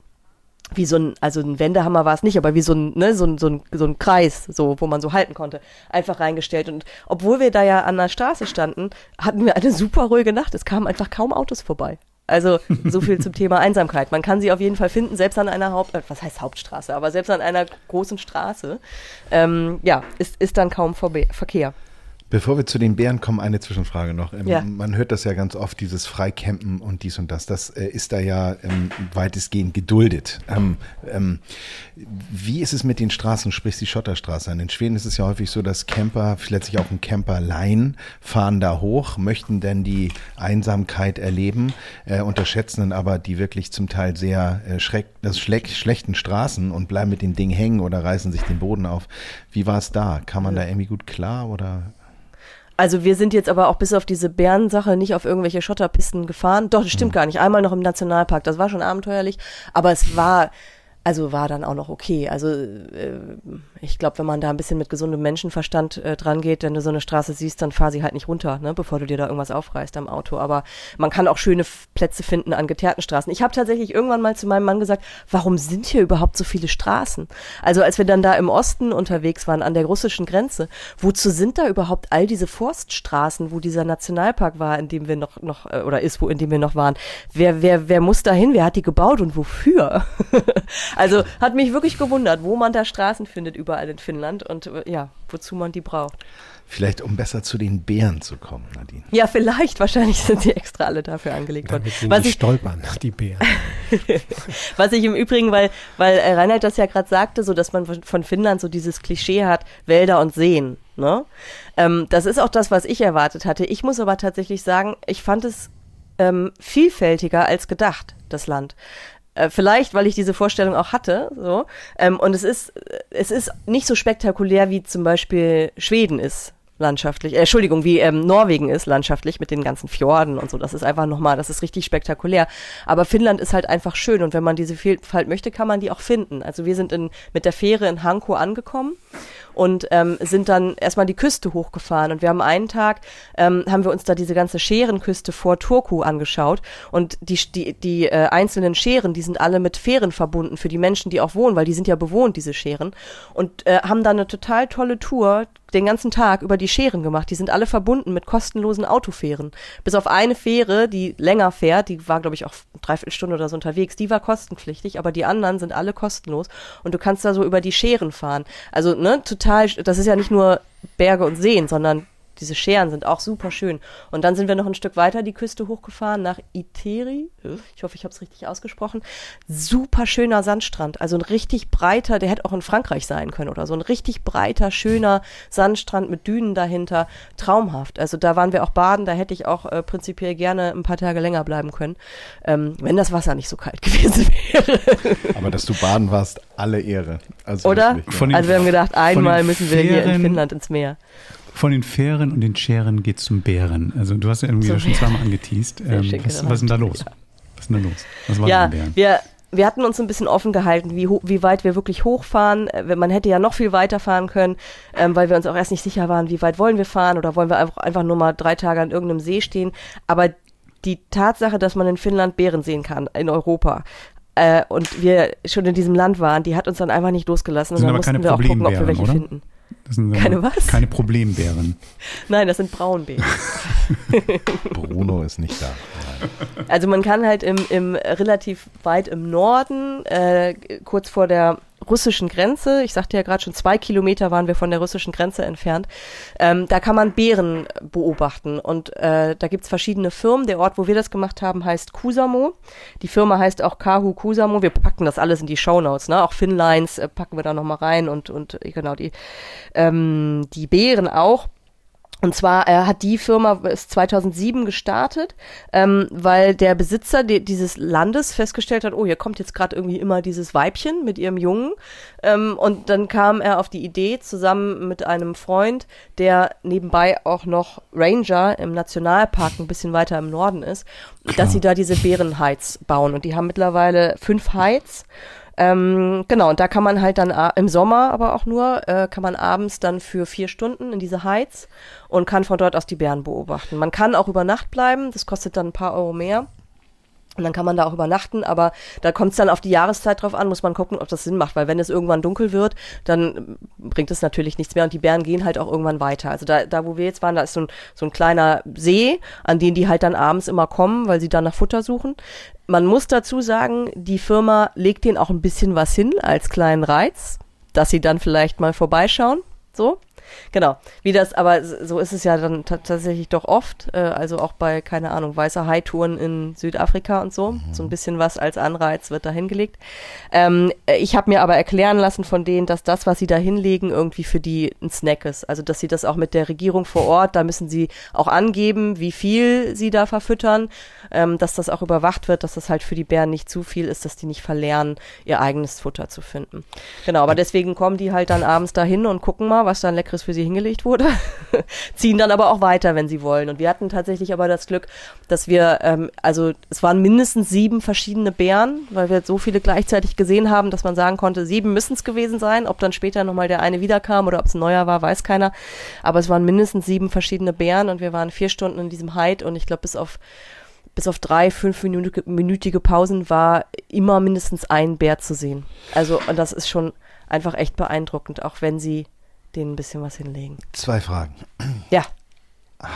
wie so ein, also ein Wendehammer war es nicht, aber wie so ein, ne, so ein, so ein, so ein Kreis, so, wo man so halten konnte, einfach reingestellt. Und obwohl wir da ja an der Straße standen, hatten wir eine super ruhige Nacht. Es kamen einfach kaum Autos vorbei. Also so viel zum Thema Einsamkeit. Man kann sie auf jeden Fall finden, selbst an einer Haupt, äh, was heißt Hauptstraße, aber selbst an einer großen Straße, ähm, ja, ist, ist dann kaum Verkehr. Bevor wir zu den Bären kommen, eine Zwischenfrage noch. Ähm, ja. Man hört das ja ganz oft, dieses Freicampen und dies und das. Das äh, ist da ja ähm, weitestgehend geduldet. Ähm, wie ist es mit den Straßen, sprich die Schotterstraße? In Schweden ist es ja häufig so, dass Camper, letztlich auch ein Camperlein, fahren da hoch, möchten denn die Einsamkeit erleben, äh, unterschätzen dann aber die wirklich zum Teil sehr äh, schreck, das schlechten Straßen und bleiben mit dem Ding hängen oder reißen sich den Boden auf. Wie war es da? Kam man da irgendwie gut klar oder? Also wir sind jetzt aber auch bis auf diese Bärensache nicht auf irgendwelche Schotterpisten gefahren. Doch, das stimmt mhm. gar nicht. Einmal noch im Nationalpark, das war schon abenteuerlich, aber es war also war dann auch noch okay. Also äh, ich glaube, wenn man da ein bisschen mit gesundem Menschenverstand äh, dran geht, wenn du so eine Straße siehst, dann fahr sie halt nicht runter, ne, bevor du dir da irgendwas aufreißt am Auto. Aber man kann auch schöne Plätze finden an geteerten Straßen. Ich habe tatsächlich irgendwann mal zu meinem Mann gesagt, warum sind hier überhaupt so viele Straßen? Also als wir dann da im Osten unterwegs waren, an der russischen Grenze, wozu sind da überhaupt all diese Forststraßen, wo dieser Nationalpark war, in dem wir noch, noch äh, oder ist, wo in dem wir noch waren? Wer, wer, wer muss da hin? Wer hat die gebaut und wofür? Also hat mich wirklich gewundert, wo man da Straßen findet überall in Finnland und äh, ja, wozu man die braucht. Vielleicht um besser zu den Bären zu kommen, Nadine. Ja, vielleicht. Wahrscheinlich sind sie extra alle dafür angelegt worden. Damit sie Was ich, stolpern, die Bären. Was ich im Übrigen, weil, weil äh, Reinhard das ja gerade sagte, so dass man von Finnland so dieses Klischee hat, Wälder und Seen. Ne? Ähm, das ist auch das, was ich erwartet hatte. Ich muss aber tatsächlich sagen, ich fand es ähm, vielfältiger als gedacht, das Land. Äh, vielleicht, weil ich diese Vorstellung auch hatte. So. Ähm, und es ist, es ist nicht so spektakulär, wie zum Beispiel Schweden ist landschaftlich, äh, Entschuldigung, wie ähm, Norwegen ist landschaftlich mit den ganzen Fjorden und so. Das ist einfach nochmal, das ist richtig spektakulär. Aber Finnland ist halt einfach schön und wenn man diese Vielfalt möchte, kann man die auch finden. Also wir sind in, mit der Fähre in Hanko angekommen und ähm, sind dann erstmal die Küste hochgefahren. Und wir haben einen Tag, ähm, haben wir uns da diese ganze Scherenküste vor Turku angeschaut. Und die, die, die äh, einzelnen Scheren, die sind alle mit Fähren verbunden für die Menschen, die auch wohnen, weil die sind ja bewohnt, diese Scheren. Und äh, haben da eine total tolle Tour den ganzen Tag über die Scheren gemacht. Die sind alle verbunden mit kostenlosen Autofähren. Bis auf eine Fähre, die länger fährt, die war, glaube ich, auch dreiviertel Stunde oder so unterwegs, die war kostenpflichtig, aber die anderen sind alle kostenlos. Und du kannst da so über die Scheren fahren. Also, ne, total, das ist ja nicht nur Berge und Seen, sondern diese Scheren sind auch super schön. Und dann sind wir noch ein Stück weiter die Küste hochgefahren nach Iteri. Ich hoffe, ich habe es richtig ausgesprochen. Super schöner Sandstrand. Also ein richtig breiter, der hätte auch in Frankreich sein können oder so. Ein richtig breiter, schöner Sandstrand mit Dünen dahinter. Traumhaft. Also da waren wir auch baden. Da hätte ich auch äh, prinzipiell gerne ein paar Tage länger bleiben können, ähm, wenn das Wasser nicht so kalt gewesen wäre. Aber dass du baden warst, alle Ehre. Also oder? Wirklich, also wir haben gedacht, einmal müssen wir hier in Finnland ins Meer. Von den Fähren und den Scheren geht zum Bären. Also du hast ja irgendwie so, schon zweimal angeteased. Ähm, was, was, ist denn da los? Was ist denn da los? Was war ja, denn wir, wir hatten uns ein bisschen offen gehalten, wie, wie weit wir wirklich hochfahren. Äh, man hätte ja noch viel weiter fahren können, ähm, weil wir uns auch erst nicht sicher waren, wie weit wollen wir fahren oder wollen wir einfach, einfach nur mal drei Tage an irgendeinem See stehen. Aber die Tatsache, dass man in Finnland Bären sehen kann, in Europa, äh, und wir schon in diesem Land waren, die hat uns dann einfach nicht losgelassen. Und dann mussten wir auch gucken, ob wir welche oder? finden. Das sind keine was? Keine Problembären. Nein, das sind Braunbären. Bruno ist nicht da. Also man kann halt im, im relativ weit im Norden, äh, kurz vor der russischen Grenze. Ich sagte ja gerade schon, zwei Kilometer waren wir von der russischen Grenze entfernt. Ähm, da kann man Bären beobachten und äh, da gibt's verschiedene Firmen. Der Ort, wo wir das gemacht haben, heißt Kusamo. Die Firma heißt auch Kahu Kusamo. Wir packen das alles in die Shownotes, ne? Auch Finlines äh, packen wir da nochmal rein und, und genau die, ähm, die Bären auch. Und zwar äh, hat die Firma ist 2007 gestartet, ähm, weil der Besitzer de dieses Landes festgestellt hat, oh, hier kommt jetzt gerade irgendwie immer dieses Weibchen mit ihrem Jungen. Ähm, und dann kam er auf die Idee, zusammen mit einem Freund, der nebenbei auch noch Ranger im Nationalpark ein bisschen weiter im Norden ist, Klar. dass sie da diese Bärenheiz bauen. Und die haben mittlerweile fünf Heiz. Ähm, genau, und da kann man halt dann im Sommer aber auch nur, äh, kann man abends dann für vier Stunden in diese Heiz und kann von dort aus die Bären beobachten. Man kann auch über Nacht bleiben, das kostet dann ein paar Euro mehr. Und dann kann man da auch übernachten, aber da kommt es dann auf die Jahreszeit drauf an, muss man gucken, ob das Sinn macht, weil wenn es irgendwann dunkel wird, dann bringt es natürlich nichts mehr und die Bären gehen halt auch irgendwann weiter. Also da, da wo wir jetzt waren, da ist so ein, so ein kleiner See, an den die halt dann abends immer kommen, weil sie dann nach Futter suchen. Man muss dazu sagen, die Firma legt denen auch ein bisschen was hin als kleinen Reiz, dass sie dann vielleicht mal vorbeischauen, so. Genau. Wie das, aber so ist es ja dann tatsächlich doch oft. Äh, also auch bei, keine Ahnung, weißer High-Touren in Südafrika und so. Mhm. So ein bisschen was als Anreiz wird da hingelegt. Ähm, ich habe mir aber erklären lassen von denen, dass das, was sie da hinlegen, irgendwie für die ein Snack ist. Also dass sie das auch mit der Regierung vor Ort, da müssen sie auch angeben, wie viel sie da verfüttern, ähm, dass das auch überwacht wird, dass das halt für die Bären nicht zu viel ist, dass die nicht verlernen, ihr eigenes Futter zu finden. Genau, aber deswegen kommen die halt dann abends dahin und gucken mal, was da ein leckeres für sie hingelegt wurde, ziehen dann aber auch weiter, wenn sie wollen. Und wir hatten tatsächlich aber das Glück, dass wir, ähm, also es waren mindestens sieben verschiedene Bären, weil wir so viele gleichzeitig gesehen haben, dass man sagen konnte, sieben müssen es gewesen sein. Ob dann später nochmal der eine wiederkam oder ob es ein neuer war, weiß keiner. Aber es waren mindestens sieben verschiedene Bären und wir waren vier Stunden in diesem Hide und ich glaube, bis auf bis auf drei, fünfminütige Pausen war immer mindestens ein Bär zu sehen. Also, und das ist schon einfach echt beeindruckend, auch wenn sie denen ein bisschen was hinlegen. Zwei Fragen. Ja.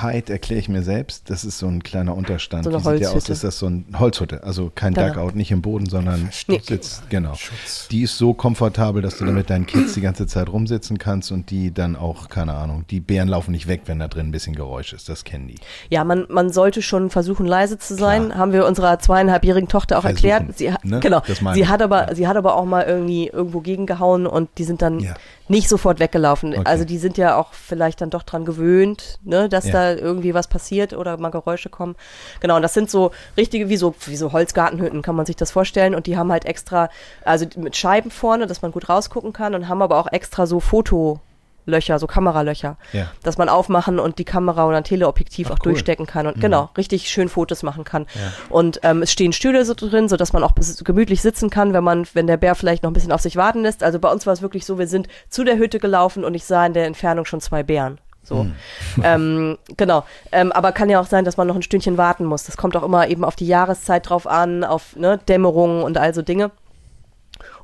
Hide erkläre ich mir selbst. Das ist so ein kleiner Unterstand. So eine Wie sieht der aus? Ist das so ein Holzhütte? Also kein genau. Duckout, nicht im Boden, sondern nee. sitzt. Genau. Schutz. Die ist so komfortabel, dass du da mit deinen Kids die ganze Zeit rumsitzen kannst und die dann auch, keine Ahnung, die Bären laufen nicht weg, wenn da drin ein bisschen Geräusch ist. Das kennen die. Ja, man, man sollte schon versuchen, leise zu sein. Klar. Haben wir unserer zweieinhalbjährigen Tochter auch versuchen, erklärt. Sie, ne? Genau. Sie hat aber, ja. sie hat aber auch mal irgendwie irgendwo gegengehauen und die sind dann ja nicht sofort weggelaufen. Okay. Also die sind ja auch vielleicht dann doch dran gewöhnt, ne, dass ja. da irgendwie was passiert oder mal Geräusche kommen. Genau, und das sind so richtige, wie so, wie so Holzgartenhütten, kann man sich das vorstellen. Und die haben halt extra, also mit Scheiben vorne, dass man gut rausgucken kann und haben aber auch extra so Foto- Löcher, so Kameralöcher, ja. dass man aufmachen und die Kamera oder ein Teleobjektiv Ach, auch cool. durchstecken kann und mhm. genau, richtig schön Fotos machen kann. Ja. Und ähm, es stehen Stühle so drin, so dass man auch gemütlich sitzen kann, wenn man, wenn der Bär vielleicht noch ein bisschen auf sich warten lässt. Also bei uns war es wirklich so, wir sind zu der Hütte gelaufen und ich sah in der Entfernung schon zwei Bären. So. Mhm. Ähm, genau. Ähm, aber kann ja auch sein, dass man noch ein Stündchen warten muss. Das kommt auch immer eben auf die Jahreszeit drauf an, auf ne, Dämmerung und all so Dinge.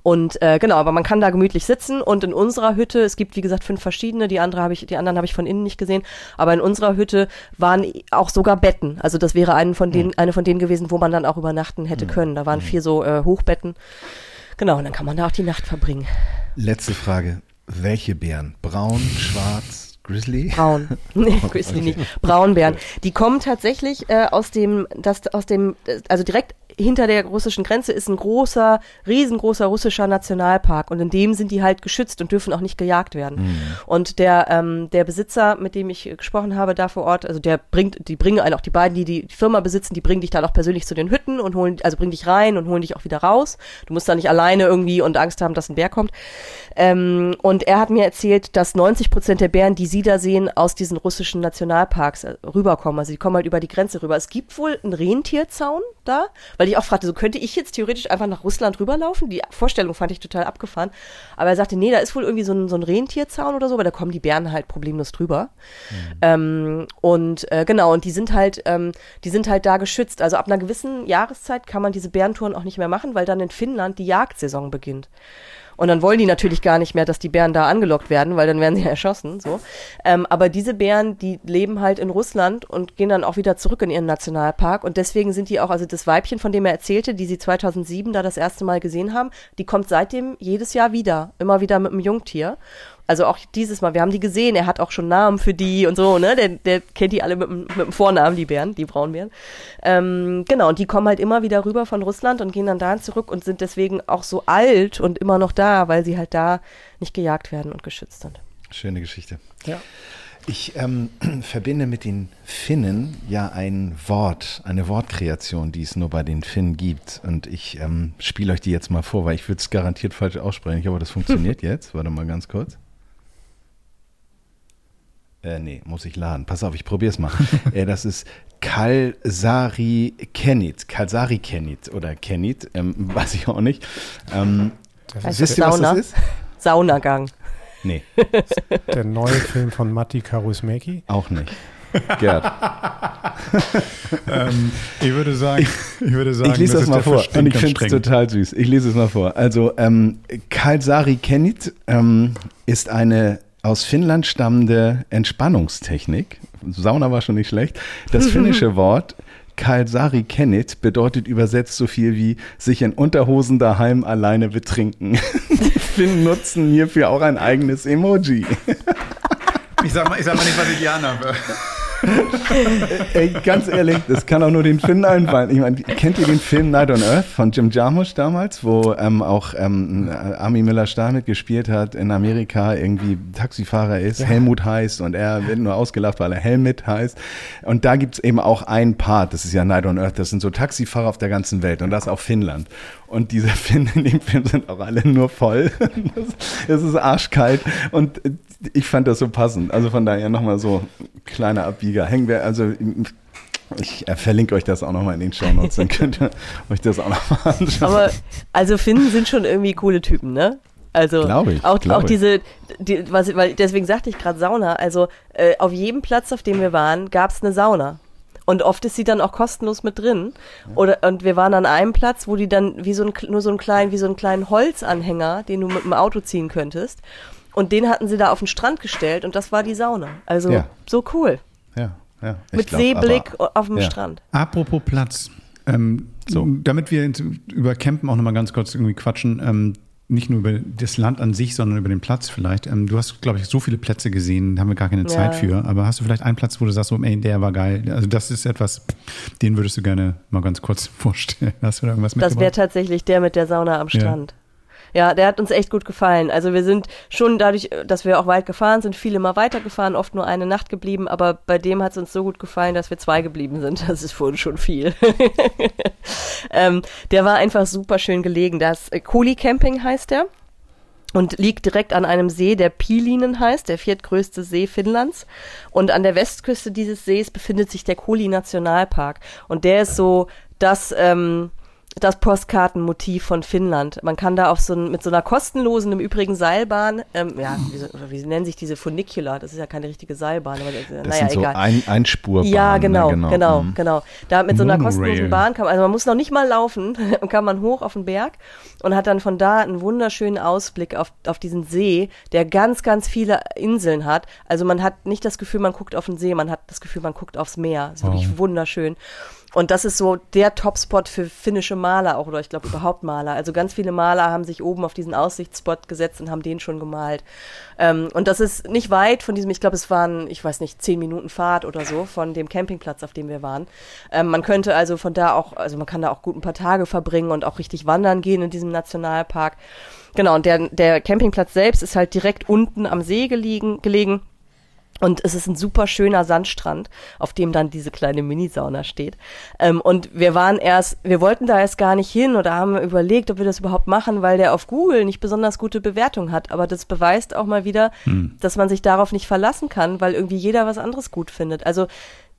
Und äh, genau, aber man kann da gemütlich sitzen und in unserer Hütte, es gibt wie gesagt fünf verschiedene, die andere habe ich, die anderen habe ich von innen nicht gesehen, aber in unserer Hütte waren auch sogar Betten. Also das wäre eine von denen, mhm. eine von denen gewesen, wo man dann auch übernachten hätte mhm. können. Da waren mhm. vier so äh, Hochbetten. Genau, und dann kann man da auch die Nacht verbringen. Letzte Frage. welche Bären? Braun, schwarz? Grizzly? Braun. Nee, Grizzly okay. nicht. Braunbären. Die kommen tatsächlich äh, aus dem, das, aus dem, also direkt hinter der russischen Grenze ist ein großer, riesengroßer russischer Nationalpark und in dem sind die halt geschützt und dürfen auch nicht gejagt werden. Mhm. Und der, ähm, der Besitzer, mit dem ich gesprochen habe da vor Ort, also der bringt, die bringen einen auch die beiden, die die Firma besitzen, die bringen dich dann auch persönlich zu den Hütten und holen, also bringen dich rein und holen dich auch wieder raus. Du musst da nicht alleine irgendwie und Angst haben, dass ein Bär kommt. Ähm, und er hat mir erzählt, dass 90 Prozent der Bären, die sie da sehen, aus diesen russischen Nationalparks äh, rüberkommen. Also die kommen halt über die Grenze rüber. Es gibt wohl einen Rentierzaun da, weil ich auch fragte, so könnte ich jetzt theoretisch einfach nach Russland rüberlaufen? Die Vorstellung fand ich total abgefahren. Aber er sagte, nee, da ist wohl irgendwie so ein, so ein Rentierzaun oder so, weil da kommen die Bären halt problemlos drüber. Mhm. Ähm, und äh, genau, und die sind halt, ähm, die sind halt da geschützt. Also ab einer gewissen Jahreszeit kann man diese Bärentouren auch nicht mehr machen, weil dann in Finnland die Jagdsaison beginnt. Und dann wollen die natürlich gar nicht mehr, dass die Bären da angelockt werden, weil dann werden sie erschossen. So. Ähm, aber diese Bären, die leben halt in Russland und gehen dann auch wieder zurück in ihren Nationalpark. Und deswegen sind die auch, also das Weibchen, von dem er erzählte, die sie 2007 da das erste Mal gesehen haben, die kommt seitdem jedes Jahr wieder, immer wieder mit einem Jungtier. Also auch dieses Mal, wir haben die gesehen, er hat auch schon Namen für die und so, ne? Der, der kennt die alle mit, mit dem Vornamen, die Bären, die Braunbären. Ähm, genau, und die kommen halt immer wieder rüber von Russland und gehen dann dahin zurück und sind deswegen auch so alt und immer noch da, weil sie halt da nicht gejagt werden und geschützt sind. Schöne Geschichte. Ja. Ich ähm, verbinde mit den Finnen ja ein Wort, eine Wortkreation, die es nur bei den Finnen gibt. Und ich ähm, spiele euch die jetzt mal vor, weil ich würde es garantiert falsch aussprechen. Ich hoffe, das funktioniert jetzt. Warte mal ganz kurz. Äh, nee, muss ich laden. Pass auf, ich probier's mal. äh, das ist Kalsari Kenit. Kalsari Kenit oder Kenit, ähm, weiß ich auch nicht. Ähm, wisst ihr, was das ist? Saunagang. Nee. Der neue Film von Matti Karusmäki? Auch nicht. Gerd. ähm, ich würde sagen, ich würde sagen, ich lese das, das mal vor und ich finde es total süß. Ich lese es mal vor. Also ähm, Kalsari Kenit ähm, ist eine aus Finnland stammende Entspannungstechnik. Sauna war schon nicht schlecht. Das finnische Wort Kalsari Kennit bedeutet übersetzt so viel wie sich in Unterhosen daheim alleine betrinken. Die Finnen nutzen hierfür auch ein eigenes Emoji. Ich sag mal, ich sag mal nicht, was ich gern habe. Ey, ganz ehrlich, das kann auch nur den Finnen einfallen. Ich meine, kennt ihr den Film Night on Earth von Jim Jarmusch damals, wo ähm, auch ähm, Army Miller-Stahl mitgespielt hat, in Amerika irgendwie Taxifahrer ist, ja. Helmut heißt und er wird nur ausgelacht, weil er Helmut heißt. Und da gibt es eben auch einen Part, das ist ja Night on Earth, das sind so Taxifahrer auf der ganzen Welt und das auch Finnland. Und diese Finnen in dem Film sind auch alle nur voll. Es ist arschkalt und ich fand das so passend. Also von daher nochmal so kleiner Abbieger. Hängen wir, also ich äh, verlinke euch das auch nochmal in den Show Notes, dann könnt ihr euch das auch nochmal anschauen. Aber also Finnen sind schon irgendwie coole Typen, ne? Also ich, auch, auch diese, die, was, weil deswegen sagte ich gerade Sauna. Also äh, auf jedem Platz, auf dem wir waren, gab es eine Sauna. Und oft ist sie dann auch kostenlos mit drin. Oder, und wir waren an einem Platz, wo die dann wie so ein, nur so einen kleinen, wie so einen kleinen Holzanhänger, den du mit dem Auto ziehen könntest. Und den hatten sie da auf den Strand gestellt und das war die Sauna. Also ja. so cool. Ja, ja. Mit glaub, Seeblick aber, auf dem ja. Strand. Apropos Platz. Ähm, so. Damit wir über Campen auch nochmal ganz kurz irgendwie quatschen. Ähm, nicht nur über das Land an sich, sondern über den Platz vielleicht. Ähm, du hast, glaube ich, so viele Plätze gesehen, haben wir gar keine ja. Zeit für. Aber hast du vielleicht einen Platz, wo du sagst, so, ey, der war geil. Also das ist etwas, den würdest du gerne mal ganz kurz vorstellen. Hast du da irgendwas Das wäre tatsächlich der mit der Sauna am Strand. Ja. Der hat uns echt gut gefallen. Also wir sind schon dadurch, dass wir auch weit gefahren sind, viele mal weitergefahren, oft nur eine Nacht geblieben, aber bei dem hat es uns so gut gefallen, dass wir zwei geblieben sind. Das ist uns schon viel. ähm, der war einfach super schön gelegen. Das äh, Koli Camping heißt der und liegt direkt an einem See, der Pilinen heißt, der viertgrößte See Finnlands. Und an der Westküste dieses Sees befindet sich der Koli Nationalpark. Und der ist so das, ähm, das Postkartenmotiv von Finnland. Man kann da auf so ein, mit so einer kostenlosen, im Übrigen Seilbahn, ähm, ja, wie, wie, nennen sich diese Funicula? Das ist ja keine richtige Seilbahn, aber das, das naja, sind egal. So ein, Einspurbahn. Ja, genau, ne, genau, genau, mhm. genau. Da mit so einer kostenlosen Bahn kann man, also man muss noch nicht mal laufen, und kann man hoch auf den Berg und hat dann von da einen wunderschönen Ausblick auf, auf diesen See, der ganz, ganz viele Inseln hat. Also man hat nicht das Gefühl, man guckt auf den See, man hat das Gefühl, man guckt aufs Meer. Das ist wow. wirklich wunderschön. Und das ist so der Topspot für finnische Maler auch, oder ich glaube überhaupt Maler. Also ganz viele Maler haben sich oben auf diesen Aussichtsspot gesetzt und haben den schon gemalt. Ähm, und das ist nicht weit von diesem, ich glaube, es waren, ich weiß nicht, zehn Minuten Fahrt oder so von dem Campingplatz, auf dem wir waren. Ähm, man könnte also von da auch, also man kann da auch gut ein paar Tage verbringen und auch richtig wandern gehen in diesem Nationalpark. Genau, und der, der Campingplatz selbst ist halt direkt unten am See gelegen, gelegen und es ist ein super schöner Sandstrand, auf dem dann diese kleine Minisauna steht. Ähm, und wir waren erst, wir wollten da erst gar nicht hin oder haben überlegt, ob wir das überhaupt machen, weil der auf Google nicht besonders gute Bewertung hat. Aber das beweist auch mal wieder, hm. dass man sich darauf nicht verlassen kann, weil irgendwie jeder was anderes gut findet. Also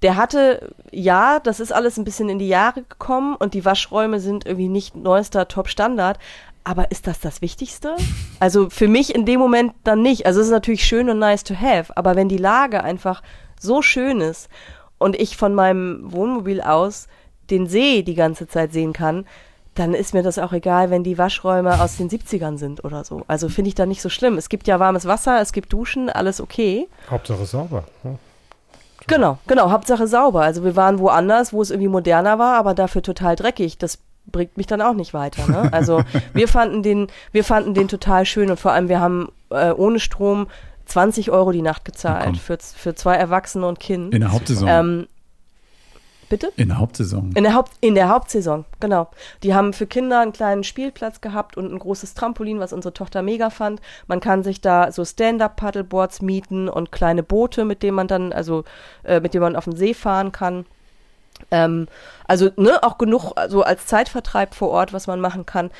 der hatte, ja, das ist alles ein bisschen in die Jahre gekommen und die Waschräume sind irgendwie nicht neuester Top-Standard, aber ist das das Wichtigste? Also für mich in dem Moment dann nicht. Also es ist natürlich schön und nice to have, aber wenn die Lage einfach so schön ist und ich von meinem Wohnmobil aus den See die ganze Zeit sehen kann, dann ist mir das auch egal, wenn die Waschräume aus den 70ern sind oder so. Also finde ich da nicht so schlimm. Es gibt ja warmes Wasser, es gibt Duschen, alles okay. Hauptsache sauber. Ja. Genau, genau, Hauptsache sauber. Also wir waren woanders, wo es irgendwie moderner war, aber dafür total dreckig. Das bringt mich dann auch nicht weiter. Ne? Also wir fanden den, wir fanden den total schön und vor allem wir haben äh, ohne Strom 20 Euro die Nacht gezahlt für, für zwei Erwachsene und Kind. In der Hauptsaison. Ähm, bitte? In der Hauptsaison. In der, Haupt, in der Hauptsaison, genau. Die haben für Kinder einen kleinen Spielplatz gehabt und ein großes Trampolin, was unsere Tochter mega fand. Man kann sich da so Stand-up-Paddleboards mieten und kleine Boote, mit denen man dann, also äh, mit denen man auf den See fahren kann. Ähm, also ne, auch genug so als Zeitvertreib vor Ort, was man machen kann.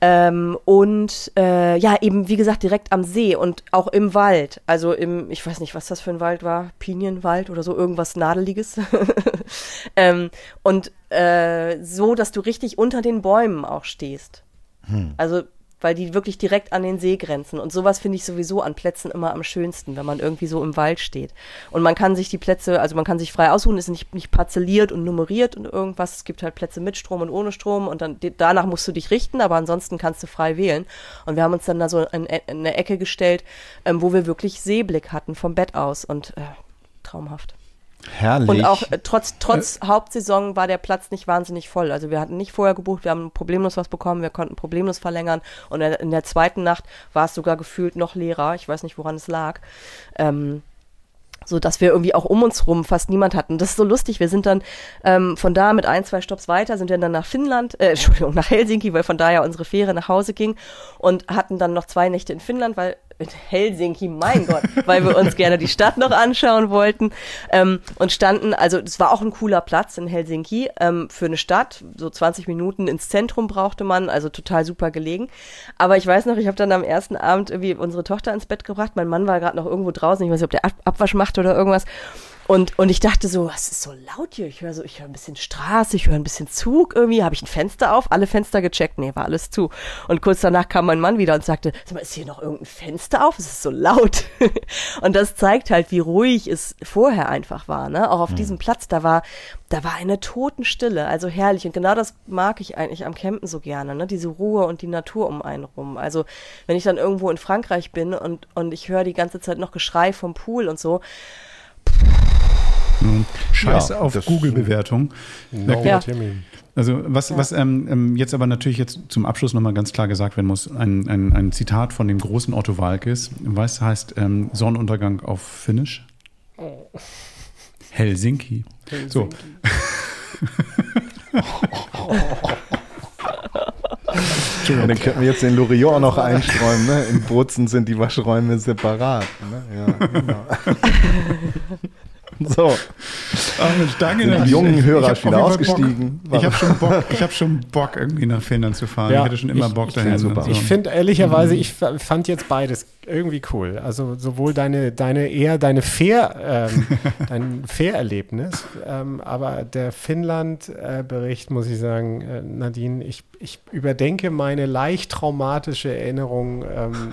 Ähm, und äh, ja, eben wie gesagt direkt am See und auch im Wald. Also im, ich weiß nicht, was das für ein Wald war, Pinienwald oder so, irgendwas Nadeliges. ähm, und äh, so, dass du richtig unter den Bäumen auch stehst. Hm. Also weil die wirklich direkt an den See grenzen. Und sowas finde ich sowieso an Plätzen immer am schönsten, wenn man irgendwie so im Wald steht. Und man kann sich die Plätze, also man kann sich frei aussuchen, ist nicht, nicht parzelliert und nummeriert und irgendwas. Es gibt halt Plätze mit Strom und ohne Strom und dann danach musst du dich richten, aber ansonsten kannst du frei wählen. Und wir haben uns dann da so in, in eine Ecke gestellt, ähm, wo wir wirklich Seeblick hatten vom Bett aus und äh, traumhaft. Herrlich. Und auch äh, trotz, trotz äh. Hauptsaison war der Platz nicht wahnsinnig voll. Also wir hatten nicht vorher gebucht, wir haben problemlos was bekommen, wir konnten problemlos verlängern. Und in der zweiten Nacht war es sogar gefühlt noch leerer. Ich weiß nicht, woran es lag. Ähm, so dass wir irgendwie auch um uns rum fast niemand hatten. Das ist so lustig. Wir sind dann ähm, von da mit ein, zwei Stops weiter, sind wir dann nach Finnland, äh, Entschuldigung, nach Helsinki, weil von da ja unsere Fähre nach Hause ging und hatten dann noch zwei Nächte in Finnland, weil in Helsinki, mein Gott, weil wir uns gerne die Stadt noch anschauen wollten ähm, und standen, also es war auch ein cooler Platz in Helsinki ähm, für eine Stadt, so 20 Minuten ins Zentrum brauchte man, also total super gelegen. Aber ich weiß noch, ich habe dann am ersten Abend irgendwie unsere Tochter ins Bett gebracht, mein Mann war gerade noch irgendwo draußen, ich weiß nicht, ob der Ab Abwasch macht oder irgendwas und, und ich dachte so, was ist so laut hier? Ich höre so, ich höre ein bisschen Straße, ich höre ein bisschen Zug irgendwie. Habe ich ein Fenster auf? Alle Fenster gecheckt? Nee, war alles zu. Und kurz danach kam mein Mann wieder und sagte, sag mal, ist hier noch irgendein Fenster auf? Es ist so laut. und das zeigt halt, wie ruhig es vorher einfach war. Ne? Auch auf mhm. diesem Platz, da war, da war eine Totenstille, also herrlich. Und genau das mag ich eigentlich am Campen so gerne, ne? diese Ruhe und die Natur um einen rum. Also wenn ich dann irgendwo in Frankreich bin und, und ich höre die ganze Zeit noch Geschrei vom Pool und so, Scheiße ja, auf Google-Bewertung. No ja. Also was, ja. was ähm, ähm, jetzt aber natürlich jetzt zum Abschluss nochmal ganz klar gesagt werden muss, ein, ein, ein Zitat von dem großen Otto Walkes, was heißt ähm, Sonnenuntergang auf Finnisch? Oh. Helsinki. Helsinki. So. Und dann könnten wir jetzt den Loriot auch noch einsträumen. Ne? In Bozen sind die Waschräume separat. Ne? Ja, genau. So. Mensch, danke. Den jungen Hörer ist wieder ausgestiegen. Ich habe schon Bock, ich habe schon Bock irgendwie nach Finnland zu fahren. Ja, ich hätte schon immer ich, Bock dahin. So. Ich finde ehrlicherweise, ich fand jetzt beides irgendwie cool. Also sowohl deine, deine eher deine Fair, ähm, dein Fair-Erlebnis, ähm, aber der Finnland-Bericht muss ich sagen, äh, Nadine, ich, ich überdenke meine leicht traumatische Erinnerung. Ähm,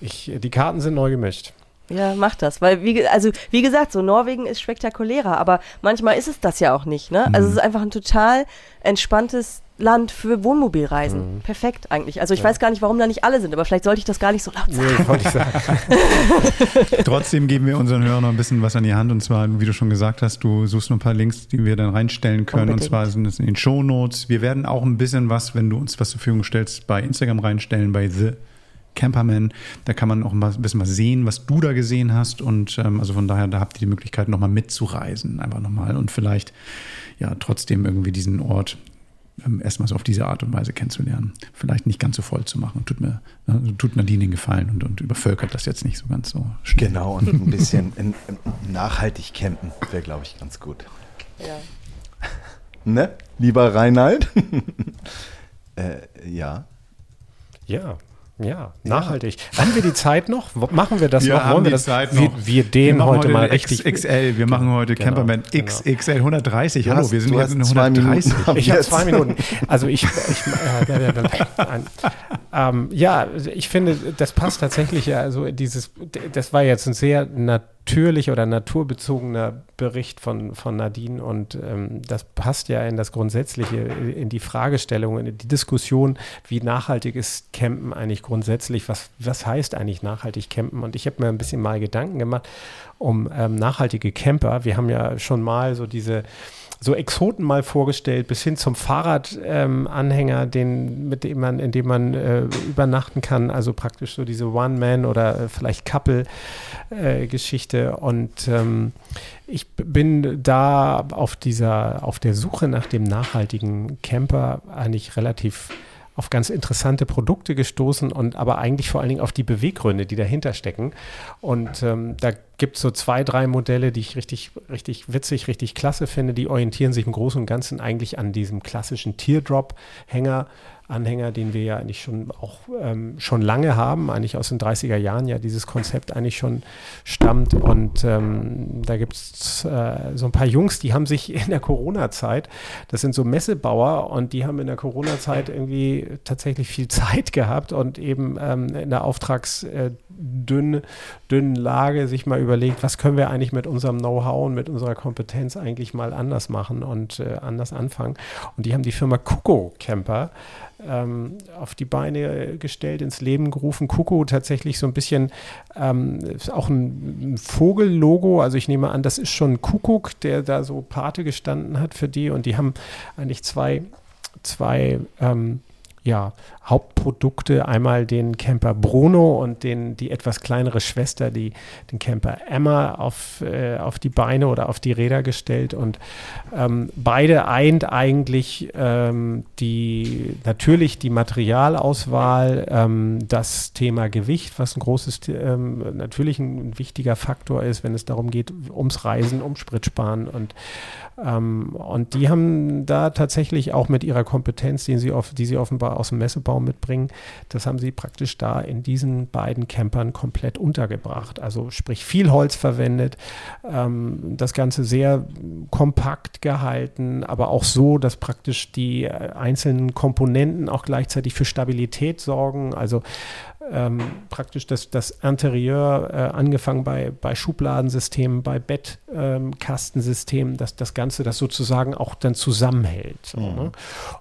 ich, die Karten sind neu gemischt. Ja, mach das. Weil, wie, also, wie gesagt, so Norwegen ist spektakulärer, aber manchmal ist es das ja auch nicht, ne? Also, es ist einfach ein total entspanntes Land für Wohnmobilreisen. Mhm. Perfekt eigentlich. Also ich ja. weiß gar nicht, warum da nicht alle sind, aber vielleicht sollte ich das gar nicht so laut sagen. Nee, wollte ich sagen. Trotzdem geben wir unseren Hörern noch ein bisschen was an die Hand und zwar, wie du schon gesagt hast, du suchst noch ein paar Links, die wir dann reinstellen können Unbedingt. und zwar sind es in den Show Notes. Wir werden auch ein bisschen was, wenn du uns was zur Verfügung stellst, bei Instagram reinstellen, bei The Camperman. Da kann man auch ein bisschen was sehen, was du da gesehen hast. Und ähm, also von daher, da habt ihr die Möglichkeit, nochmal mitzureisen. Einfach nochmal und vielleicht ja trotzdem irgendwie diesen Ort ähm, erstmal so auf diese Art und Weise kennenzulernen. Vielleicht nicht ganz so voll zu machen. Tut mir, ne, tut Nadine den Gefallen und, und übervölkert das jetzt nicht so ganz so schnell. Genau, und ein bisschen in, in nachhaltig campen wäre, glaube ich, ganz gut. Ja. Ne, lieber Reinhard? äh, ja. Ja, ja, nachhaltig. Ja. Haben wir die Zeit noch? Machen wir das wir noch? Wollen wir das? Zeit wir, wir den wir heute, heute mal richtig. XXL, wir machen heute genau, Camperman genau. XXL 130. Hallo, wir sind jetzt in 130. Ich habe zwei Minuten. Also ich, ich äh, äh, äh, ähm, ja, ich finde, das passt tatsächlich. Also dieses, das war jetzt ein sehr natürlich natürlicher oder naturbezogener Bericht von, von Nadine und ähm, das passt ja in das Grundsätzliche, in die Fragestellung, in die Diskussion, wie nachhaltig ist Campen eigentlich grundsätzlich, was, was heißt eigentlich nachhaltig campen und ich habe mir ein bisschen mal Gedanken gemacht um ähm, nachhaltige Camper. Wir haben ja schon mal so diese so Exoten mal vorgestellt, bis hin zum Fahrradanhänger, ähm, mit dem man, in dem man äh, übernachten kann, also praktisch so diese One-Man oder äh, vielleicht Couple-Geschichte. Äh, Und ähm, ich bin da auf dieser, auf der Suche nach dem nachhaltigen Camper eigentlich relativ auf ganz interessante Produkte gestoßen und aber eigentlich vor allen Dingen auf die Beweggründe, die dahinter stecken. Und ähm, da gibt so zwei, drei Modelle, die ich richtig, richtig witzig, richtig klasse finde. Die orientieren sich im Großen und Ganzen eigentlich an diesem klassischen Teardrop-Hänger Anhänger, den wir ja eigentlich schon auch ähm, schon lange haben, eigentlich aus den 30er Jahren ja dieses Konzept eigentlich schon stammt. Und ähm, da gibt es äh, so ein paar Jungs, die haben sich in der Corona-Zeit, das sind so Messebauer und die haben in der Corona-Zeit irgendwie tatsächlich viel Zeit gehabt und eben ähm, in der auftragsdünnen äh, Lage sich mal überlegt, was können wir eigentlich mit unserem Know-how und mit unserer Kompetenz eigentlich mal anders machen und äh, anders anfangen. Und die haben die Firma Kuko Camper ähm, auf die Beine gestellt, ins Leben gerufen. Kuku tatsächlich so ein bisschen ähm, auch ein, ein Vogellogo. Also ich nehme an, das ist schon Kuckuck, der da so Pate gestanden hat für die. Und die haben eigentlich zwei, zwei ähm, ja, Hauptprodukte. Einmal den Camper Bruno und den, die etwas kleinere Schwester, die, den Camper Emma, auf, äh, auf die Beine oder auf die Räder gestellt. Und ähm, beide eint eigentlich ähm, die, natürlich die Materialauswahl, ähm, das Thema Gewicht, was ein großes, ähm, natürlich ein, wichtiger Faktor ist, wenn es darum geht, ums Reisen, um Spritsparen und ähm, und die haben da tatsächlich auch mit ihrer Kompetenz, die sie, auf, die sie offenbar aus dem Messebau mitbringen, das haben sie praktisch da in diesen beiden Campern komplett untergebracht. Also sprich viel Holz verwendet, ähm, das Ganze sehr kompakt gehalten, aber auch so, dass praktisch die äh, einzelnen Komponenten auch gleichzeitig für Stabilität sorgen. Also ähm, praktisch das, das Interieur, äh, angefangen bei, bei Schubladensystemen, bei Bettkastensystemen, ähm, dass das Ganze das sozusagen auch dann zusammenhält. So, mhm. ne?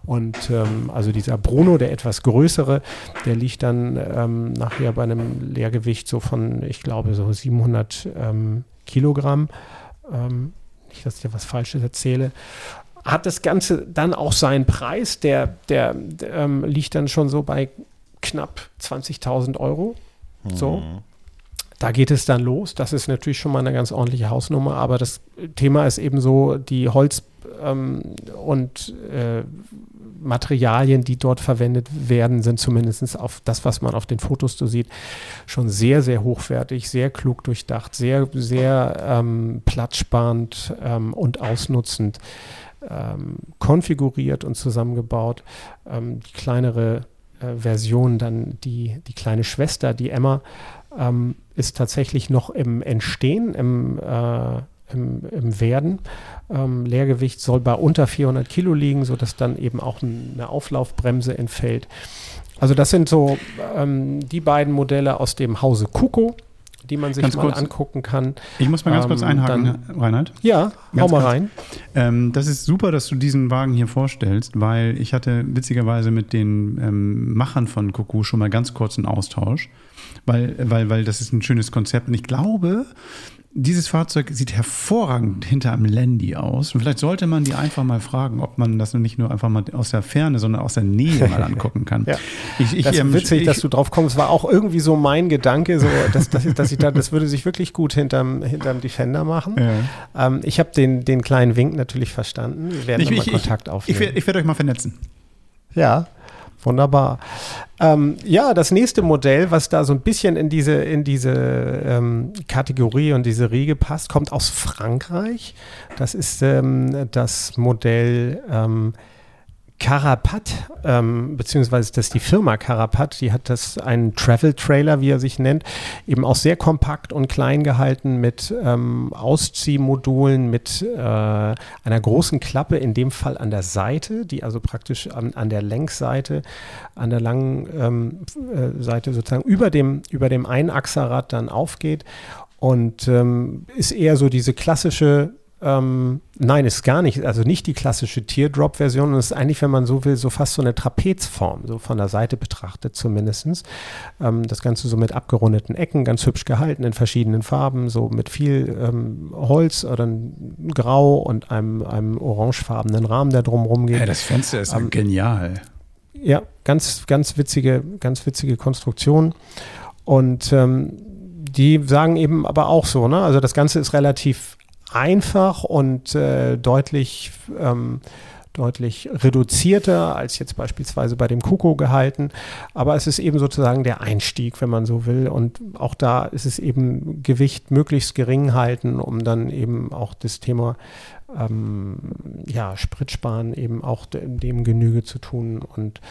Und ähm, also dieser Bruno, der etwas größere, der liegt dann ähm, nachher bei einem Leergewicht so von, ich glaube, so 700 ähm, Kilogramm. Ähm, nicht, dass ich da was Falsches erzähle hat das Ganze dann auch seinen Preis, der, der, der ähm, liegt dann schon so bei knapp 20.000 Euro. So. Mhm. Da geht es dann los. Das ist natürlich schon mal eine ganz ordentliche Hausnummer, aber das Thema ist eben so, die Holz- ähm, und äh, Materialien, die dort verwendet werden, sind zumindest auf das, was man auf den Fotos so sieht, schon sehr, sehr hochwertig, sehr klug durchdacht, sehr, sehr ähm, platzsparend ähm, und ausnutzend ähm, konfiguriert und zusammengebaut. Ähm, die kleinere äh, Version dann die, die kleine Schwester, die Emma, ähm, ist tatsächlich noch im Entstehen, im, äh, im, im, Werden. Ähm, Leergewicht soll bei unter 400 Kilo liegen, sodass dann eben auch eine Auflaufbremse entfällt. Also das sind so ähm, die beiden Modelle aus dem Hause Kuko. Die man sich ganz mal kurz, angucken kann. Ich muss mal ganz ähm, kurz einhaken, dann, Reinhard. Ja, ganz hau mal rein. Ähm, das ist super, dass du diesen Wagen hier vorstellst, weil ich hatte witzigerweise mit den ähm, Machern von Kuku schon mal ganz kurz einen Austausch, weil, weil, weil das ist ein schönes Konzept und ich glaube, dieses Fahrzeug sieht hervorragend hinter einem Landy aus. Und vielleicht sollte man die einfach mal fragen, ob man das nicht nur einfach mal aus der Ferne, sondern aus der Nähe mal angucken kann. ja. ich, ich, das ist ähm, witzig, ich, dass du drauf kommst. War auch irgendwie so mein Gedanke, so, dass, dass, dass ich da, das würde sich wirklich gut hinterm, hinterm Defender machen. Ja. Ähm, ich habe den, den kleinen Wink natürlich verstanden. Wir werden ich, mal Kontakt aufnehmen. Ich, ich werde euch mal vernetzen. Ja, Wunderbar. Ähm, ja, das nächste Modell, was da so ein bisschen in diese, in diese ähm, Kategorie und diese Riege passt, kommt aus Frankreich. Das ist ähm, das Modell ähm, Carapat, ähm, beziehungsweise das ist die Firma Carapat, die hat das einen Travel-Trailer, wie er sich nennt, eben auch sehr kompakt und klein gehalten mit ähm, Ausziehmodulen, mit äh, einer großen Klappe, in dem Fall an der Seite, die also praktisch an, an der Längsseite, an der langen ähm, äh, Seite sozusagen über dem, über dem Einachserrad dann aufgeht. Und ähm, ist eher so diese klassische ähm, nein, ist gar nicht, also nicht die klassische Teardrop-Version. Und es ist eigentlich, wenn man so will, so fast so eine Trapezform, so von der Seite betrachtet zumindest. Ähm, das Ganze so mit abgerundeten Ecken, ganz hübsch gehalten in verschiedenen Farben, so mit viel ähm, Holz oder Grau und einem, einem orangefarbenen Rahmen, der drumherum geht. Ja, das Fenster ist ähm, genial. Ja, ganz, ganz witzige, ganz witzige Konstruktion. Und ähm, die sagen eben aber auch so, ne? Also das Ganze ist relativ einfach und äh, deutlich, ähm, deutlich reduzierter als jetzt beispielsweise bei dem Kuko gehalten. Aber es ist eben sozusagen der Einstieg, wenn man so will. Und auch da ist es eben Gewicht möglichst gering halten, um dann eben auch das Thema ähm, ja, Spritsparen eben auch dem Genüge zu tun und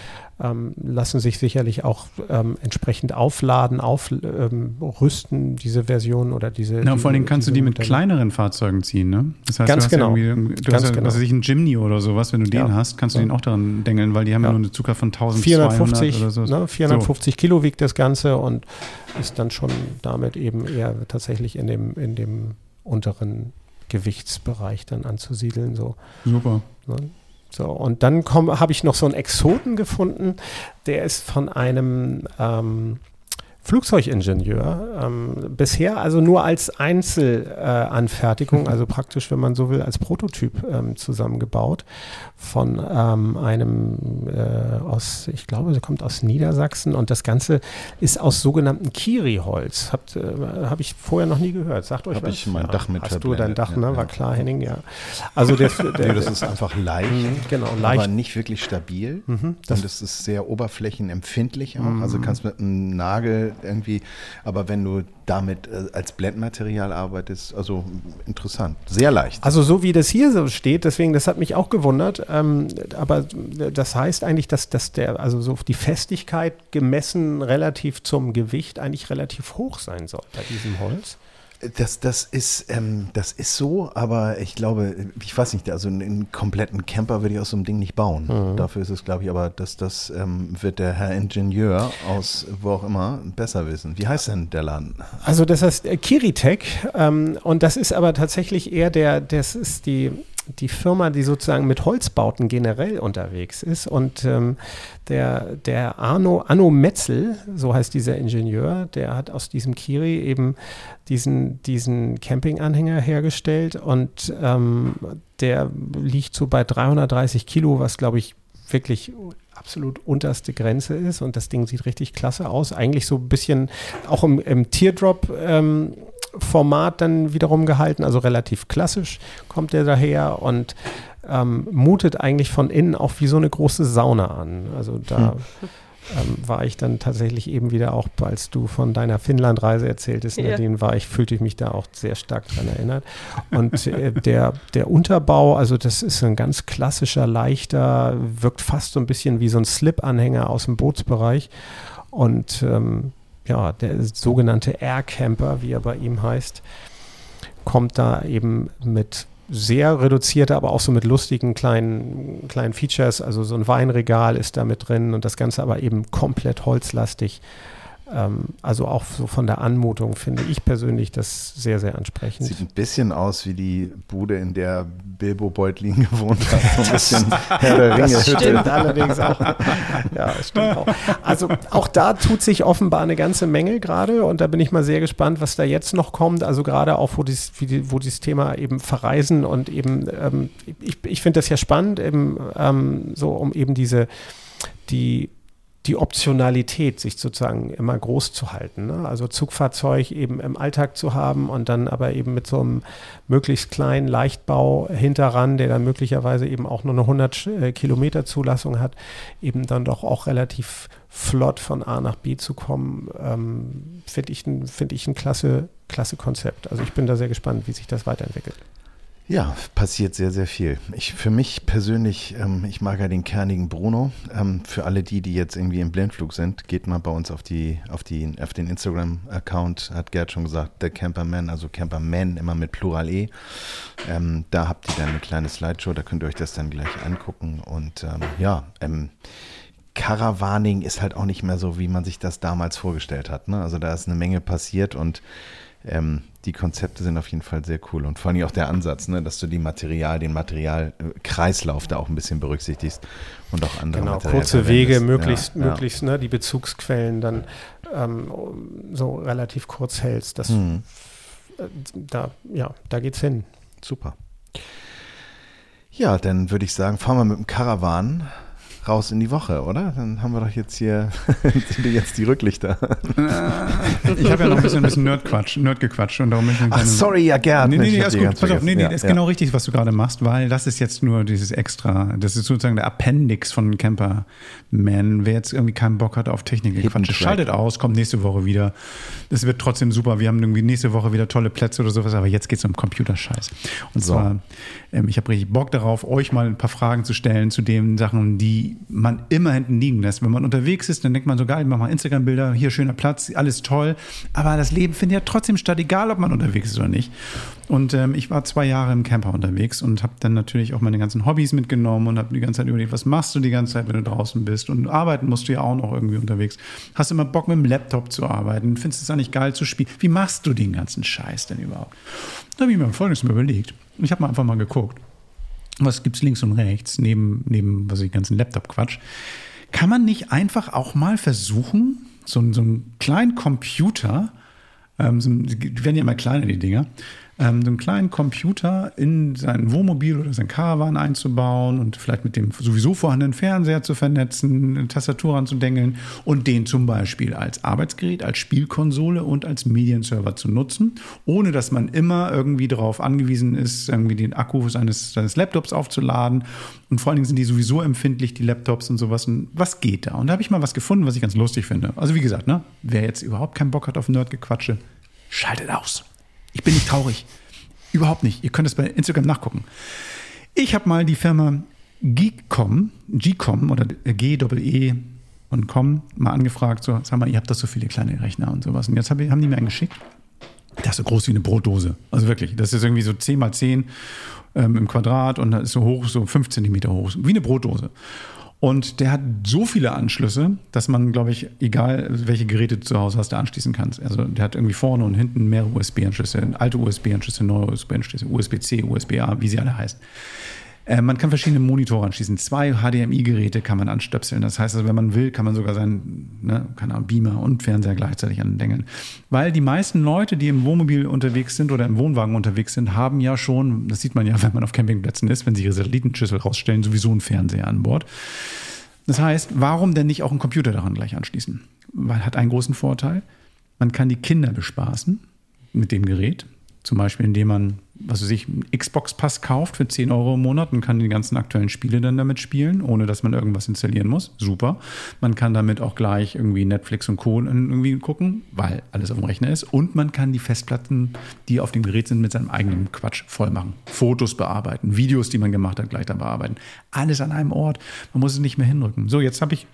ähm, lassen sich sicherlich auch ähm, entsprechend aufladen, aufrüsten, ähm, diese Version oder diese. Na, vor allem kannst du die mit kleineren Fahrzeugen ziehen, ne? Das heißt, Ganz du genau. Ja du Ganz hast, genau. was weiß ich, einen Jimny oder sowas, wenn du den ja. hast, kannst du ja. den auch daran dengeln, weil die haben ja, nur eine Zucker von 1250 oder so. Ne, 450 so. Kilo wiegt das Ganze und ist dann schon damit eben eher tatsächlich in dem, in dem unteren Gewichtsbereich dann anzusiedeln. So. Super. Ne? So, und dann habe ich noch so einen Exoten gefunden, der ist von einem ähm, Flugzeugingenieur. Ähm, bisher also nur als Einzelanfertigung, äh, also praktisch, wenn man so will, als Prototyp ähm, zusammengebaut von ähm, einem äh, aus, ich glaube, der kommt aus Niedersachsen und das Ganze ist aus sogenannten Kiri-Holz. Äh, Habe ich vorher noch nie gehört. Sagt euch Hab was? ich mein ja, Dach mit Hast du dein Dach, ne? War klar, Henning, ja. Also der, der, nee, das ist einfach leicht, mhm, genau, leicht, aber nicht wirklich stabil. Mhm, das und es ist sehr oberflächenempfindlich auch. Also mhm. kannst mit einem Nagel irgendwie, aber wenn du damit äh, als Blendmaterial arbeitest, also interessant, sehr leicht. Also so wie das hier so steht, deswegen, das hat mich auch gewundert, ähm, aber das heißt eigentlich, dass, dass der, also so die Festigkeit gemessen relativ zum Gewicht eigentlich relativ hoch sein soll bei diesem Holz. Das, das, ist, ähm, das ist so, aber ich glaube, ich weiß nicht, also einen kompletten Camper würde ich aus so einem Ding nicht bauen. Mhm. Dafür ist es, glaube ich, aber das, das ähm, wird der Herr Ingenieur aus wo auch immer besser wissen. Wie heißt denn der Laden? Also das heißt äh, Kiritech ähm, und das ist aber tatsächlich eher der, das ist die die Firma, die sozusagen mit Holzbauten generell unterwegs ist. Und ähm, der, der Arno, Arno Metzel, so heißt dieser Ingenieur, der hat aus diesem Kiri eben diesen, diesen Campinganhänger hergestellt und ähm, der liegt so bei 330 Kilo, was glaube ich wirklich absolut unterste Grenze ist und das Ding sieht richtig klasse aus. Eigentlich so ein bisschen auch im, im Teardrop ähm, Format dann wiederum gehalten, also relativ klassisch kommt der daher und ähm, mutet eigentlich von innen auch wie so eine große Sauna an. Also da hm. ähm, war ich dann tatsächlich eben wieder auch, als du von deiner Finnland-Reise erzähltest, ja. Nadine, war ich, fühlte ich mich da auch sehr stark dran erinnert. Und äh, der, der Unterbau, also das ist ein ganz klassischer, leichter, wirkt fast so ein bisschen wie so ein Slip-Anhänger aus dem Bootsbereich. Und ähm, ja, der sogenannte Air Camper, wie er bei ihm heißt, kommt da eben mit sehr reduzierter, aber auch so mit lustigen kleinen, kleinen Features. Also so ein Weinregal ist da mit drin und das Ganze aber eben komplett holzlastig. Ähm, also auch so von der Anmutung finde ich persönlich das sehr, sehr ansprechend. Sieht ein bisschen aus wie die Bude, in der Bilbo Beutlin gewohnt hat. So ein bisschen Herr der Ringe. Das stimmt allerdings auch. Ja, stimmt auch. Also auch da tut sich offenbar eine ganze Menge gerade und da bin ich mal sehr gespannt, was da jetzt noch kommt. Also gerade auch, wo, dies, wo dieses Thema eben Verreisen und eben, ähm, ich, ich finde das ja spannend, eben ähm, so um eben diese, die die Optionalität, sich sozusagen immer groß zu halten. Ne? Also Zugfahrzeug eben im Alltag zu haben und dann aber eben mit so einem möglichst kleinen Leichtbau hinterran, der dann möglicherweise eben auch nur eine 100 äh, Kilometer Zulassung hat, eben dann doch auch relativ flott von A nach B zu kommen, ähm, finde ich, find ich ein klasse, klasse Konzept. Also ich bin da sehr gespannt, wie sich das weiterentwickelt. Ja, passiert sehr, sehr viel. Ich, für mich persönlich, ähm, ich mag ja den kernigen Bruno. Ähm, für alle die, die jetzt irgendwie im Blindflug sind, geht mal bei uns auf, die, auf, die, auf den Instagram-Account, hat Gerd schon gesagt, der Camperman, also Camperman immer mit Plural E. Ähm, da habt ihr dann eine kleine Slideshow, da könnt ihr euch das dann gleich angucken. Und ähm, ja, ähm, Caravaning ist halt auch nicht mehr so, wie man sich das damals vorgestellt hat. Ne? Also da ist eine Menge passiert und ähm, die Konzepte sind auf jeden Fall sehr cool und vor allem auch der Ansatz, ne, dass du die Material, den Materialkreislauf da auch ein bisschen berücksichtigst und auch andere genau, Material kurze Wege, möglichst, ja, möglichst Ne, die Bezugsquellen dann ähm, so relativ kurz hältst. Das, mhm. da, ja, da geht's hin. Super. Ja, dann würde ich sagen, fahren wir mit dem Karawan raus in die Woche, oder? Dann haben wir doch jetzt hier jetzt die Rücklichter. ich habe ja noch ein bisschen, ein bisschen Nerdquatsch, Nerdgequatscht und darum möchte ich Ach, sorry, ja, gern. Nee, nee, nee, alles gut. Pass auf, nee, nee, ja, ist ja. genau richtig, was du gerade machst, weil das ist jetzt nur dieses Extra, das ist sozusagen der Appendix von Camper Man. Wer jetzt irgendwie keinen Bock hat auf Technik, Quatsch, schaltet aus, kommt nächste Woche wieder. Das wird trotzdem super. Wir haben irgendwie nächste Woche wieder tolle Plätze oder sowas, aber jetzt geht es um Computerscheiß. Und so. zwar, ähm, ich habe richtig Bock darauf, euch mal ein paar Fragen zu stellen zu den Sachen, die man immer hinten liegen lässt. Wenn man unterwegs ist, dann denkt man so geil, mach mal Instagram-Bilder, hier schöner Platz, alles toll. Aber das Leben findet ja trotzdem statt, egal ob man unterwegs ist oder nicht. Und ähm, ich war zwei Jahre im Camper unterwegs und habe dann natürlich auch meine ganzen Hobbys mitgenommen und habe die ganze Zeit überlegt, was machst du die ganze Zeit, wenn du draußen bist? Und arbeiten musst du ja auch noch irgendwie unterwegs. Hast immer Bock mit dem Laptop zu arbeiten? Findest du es eigentlich geil zu spielen? Wie machst du den ganzen Scheiß denn überhaupt? Da habe ich mir Folgendes mal überlegt. Ich habe mal einfach mal geguckt was gibt es links und rechts, neben, neben was ich, ganzen Laptop-Quatsch, kann man nicht einfach auch mal versuchen, so, so einen kleinen Computer, ähm, so, die werden ja immer kleiner, die Dinger, ähm, einen kleinen Computer in sein Wohnmobil oder sein Caravan einzubauen und vielleicht mit dem sowieso vorhandenen Fernseher zu vernetzen, eine Tastatur anzudengeln und den zum Beispiel als Arbeitsgerät, als Spielkonsole und als Medienserver zu nutzen, ohne dass man immer irgendwie darauf angewiesen ist, irgendwie den Akku seines, seines Laptops aufzuladen. Und vor allen Dingen sind die sowieso empfindlich, die Laptops und sowas. Und was geht da? Und da habe ich mal was gefunden, was ich ganz lustig finde. Also wie gesagt, ne, wer jetzt überhaupt keinen Bock hat auf Nerdgequatsche, schaltet aus. Ich bin nicht traurig. Überhaupt nicht. Ihr könnt es bei Instagram nachgucken. Ich habe mal die Firma Geekcom, Gcom oder G -E, -E und Com mal angefragt, so, sag mal, ihr habt doch so viele kleine Rechner und sowas. Und jetzt hab, haben die mir einen geschickt. Das ist so groß wie eine Brotdose. Also wirklich, das ist irgendwie so 10 mal 10 ähm, im Quadrat und das ist so hoch, so 5 Zentimeter hoch, wie eine Brotdose. Und der hat so viele Anschlüsse, dass man, glaube ich, egal welche Geräte du zu Hause hast, da anschließen kannst. Also der hat irgendwie vorne und hinten mehrere USB-Anschlüsse, alte USB-Anschlüsse, neue USB-Anschlüsse, USB-C, USB-A, wie sie alle heißen. Äh, man kann verschiedene Monitore anschließen. Zwei HDMI-Geräte kann man anstöpseln. Das heißt also, wenn man will, kann man sogar seinen ne, keine Ahnung, Beamer und Fernseher gleichzeitig andengeln. Weil die meisten Leute, die im Wohnmobil unterwegs sind oder im Wohnwagen unterwegs sind, haben ja schon, das sieht man ja, wenn man auf Campingplätzen ist, wenn sie ihre Satellitenschüssel rausstellen, sowieso einen Fernseher an Bord. Das heißt, warum denn nicht auch einen Computer daran gleich anschließen? Weil hat einen großen Vorteil. Man kann die Kinder bespaßen mit dem Gerät. Zum Beispiel, indem man was weiß ich, einen Xbox-Pass kauft für 10 Euro im Monat und kann die ganzen aktuellen Spiele dann damit spielen, ohne dass man irgendwas installieren muss. Super. Man kann damit auch gleich irgendwie Netflix und Co. irgendwie gucken, weil alles auf dem Rechner ist. Und man kann die Festplatten, die auf dem Gerät sind, mit seinem eigenen Quatsch voll machen. Fotos bearbeiten, Videos, die man gemacht hat, gleich dann bearbeiten. Alles an einem Ort. Man muss es nicht mehr hinrücken. So, jetzt habe ich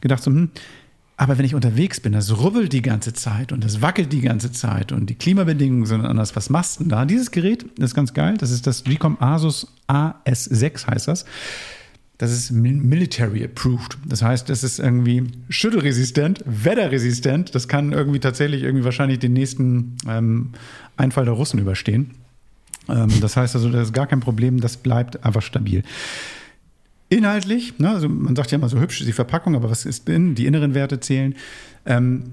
gedacht, so, hm, aber wenn ich unterwegs bin, das rubbelt die ganze Zeit und das wackelt die ganze Zeit und die Klimabedingungen sind anders. Was machst du denn da? Dieses Gerät ist ganz geil. Das ist das Recom Asus AS6 heißt das. das ist military approved. Das heißt, das ist irgendwie schüttelresistent, wetterresistent. Das kann irgendwie tatsächlich irgendwie wahrscheinlich den nächsten ähm, Einfall der Russen überstehen. Ähm, das heißt also, das ist gar kein Problem, das bleibt einfach stabil. Inhaltlich, ne, also man sagt ja immer so hübsch ist die Verpackung, aber was ist drin? Die inneren Werte zählen. Ähm,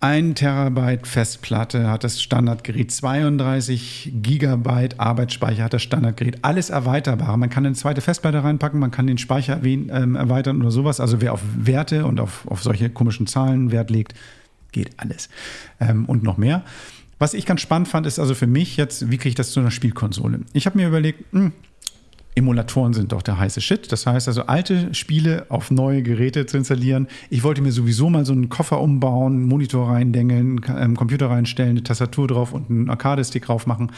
ein Terabyte Festplatte hat das Standardgerät, 32 Gigabyte Arbeitsspeicher hat das Standardgerät, alles erweiterbar. Man kann eine zweite Festplatte reinpacken, man kann den Speicher ähm, erweitern oder sowas. Also wer auf Werte und auf, auf solche komischen Zahlen Wert legt, geht alles. Ähm, und noch mehr. Was ich ganz spannend fand, ist also für mich jetzt, wie kriege ich das zu einer Spielkonsole? Ich habe mir überlegt, mh, hm, Emulatoren sind doch der heiße Shit. Das heißt also, alte Spiele auf neue Geräte zu installieren. Ich wollte mir sowieso mal so einen Koffer umbauen, Monitor reindengeln, ähm, Computer reinstellen, eine Tastatur drauf und einen Arcade-Stick drauf machen.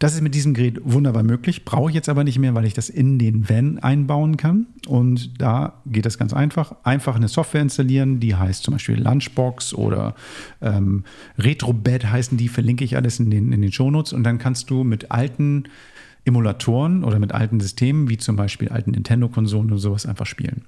Das ist mit diesem Gerät wunderbar möglich. Brauche ich jetzt aber nicht mehr, weil ich das in den Van einbauen kann. Und da geht das ganz einfach. Einfach eine Software installieren, die heißt zum Beispiel Lunchbox oder ähm, RetroBed heißen die, verlinke ich alles in den, in den Shownotes. Und dann kannst du mit alten Emulatoren oder mit alten Systemen, wie zum Beispiel alten Nintendo-Konsolen und sowas, einfach spielen.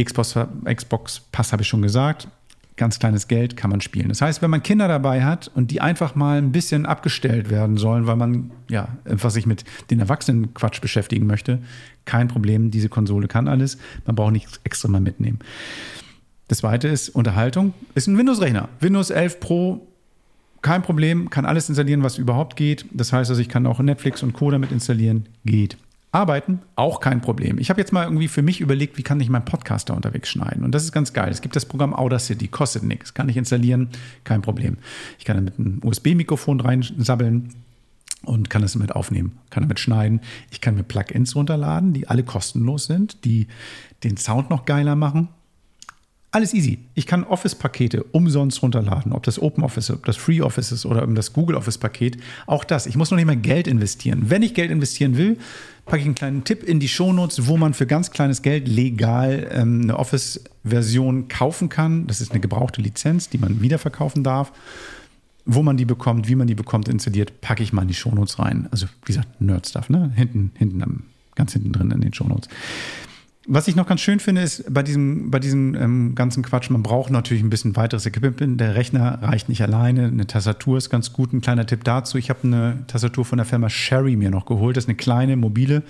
Xbox, Xbox Pass habe ich schon gesagt. Ganz kleines Geld kann man spielen. Das heißt, wenn man Kinder dabei hat und die einfach mal ein bisschen abgestellt werden sollen, weil man ja einfach sich mit den Erwachsenen-Quatsch beschäftigen möchte, kein Problem. Diese Konsole kann alles. Man braucht nichts extra mal mitnehmen. Das zweite ist Unterhaltung. Ist ein Windows-Rechner. Windows 11 Pro kein Problem, kann alles installieren, was überhaupt geht. Das heißt also, ich kann auch Netflix und Co. damit installieren, geht. Arbeiten, auch kein Problem. Ich habe jetzt mal irgendwie für mich überlegt, wie kann ich meinen Podcaster unterwegs schneiden. Und das ist ganz geil. Es gibt das Programm Audacity, kostet nichts, kann ich installieren, kein Problem. Ich kann damit ein USB-Mikrofon reinsabbeln und kann das damit aufnehmen, kann damit schneiden. Ich kann mir Plugins runterladen, die alle kostenlos sind, die den Sound noch geiler machen. Alles easy. Ich kann Office-Pakete umsonst runterladen, ob das Open Office, ob das Free Office ist oder das Google Office-Paket. Auch das. Ich muss noch nicht mal Geld investieren. Wenn ich Geld investieren will, packe ich einen kleinen Tipp in die Shownotes, wo man für ganz kleines Geld legal ähm, eine Office-Version kaufen kann. Das ist eine gebrauchte Lizenz, die man wiederverkaufen darf. Wo man die bekommt, wie man die bekommt, installiert, packe ich mal in die Shownotes rein. Also, wie gesagt, Nerd-Stuff, ne? Hinten, hinten ganz hinten drin in den Shownotes. Was ich noch ganz schön finde, ist bei diesem, bei diesem ähm, ganzen Quatsch, man braucht natürlich ein bisschen weiteres Equipment. Der Rechner reicht nicht alleine. Eine Tastatur ist ganz gut. Ein kleiner Tipp dazu. Ich habe eine Tastatur von der Firma Sherry mir noch geholt. Das ist eine kleine, mobile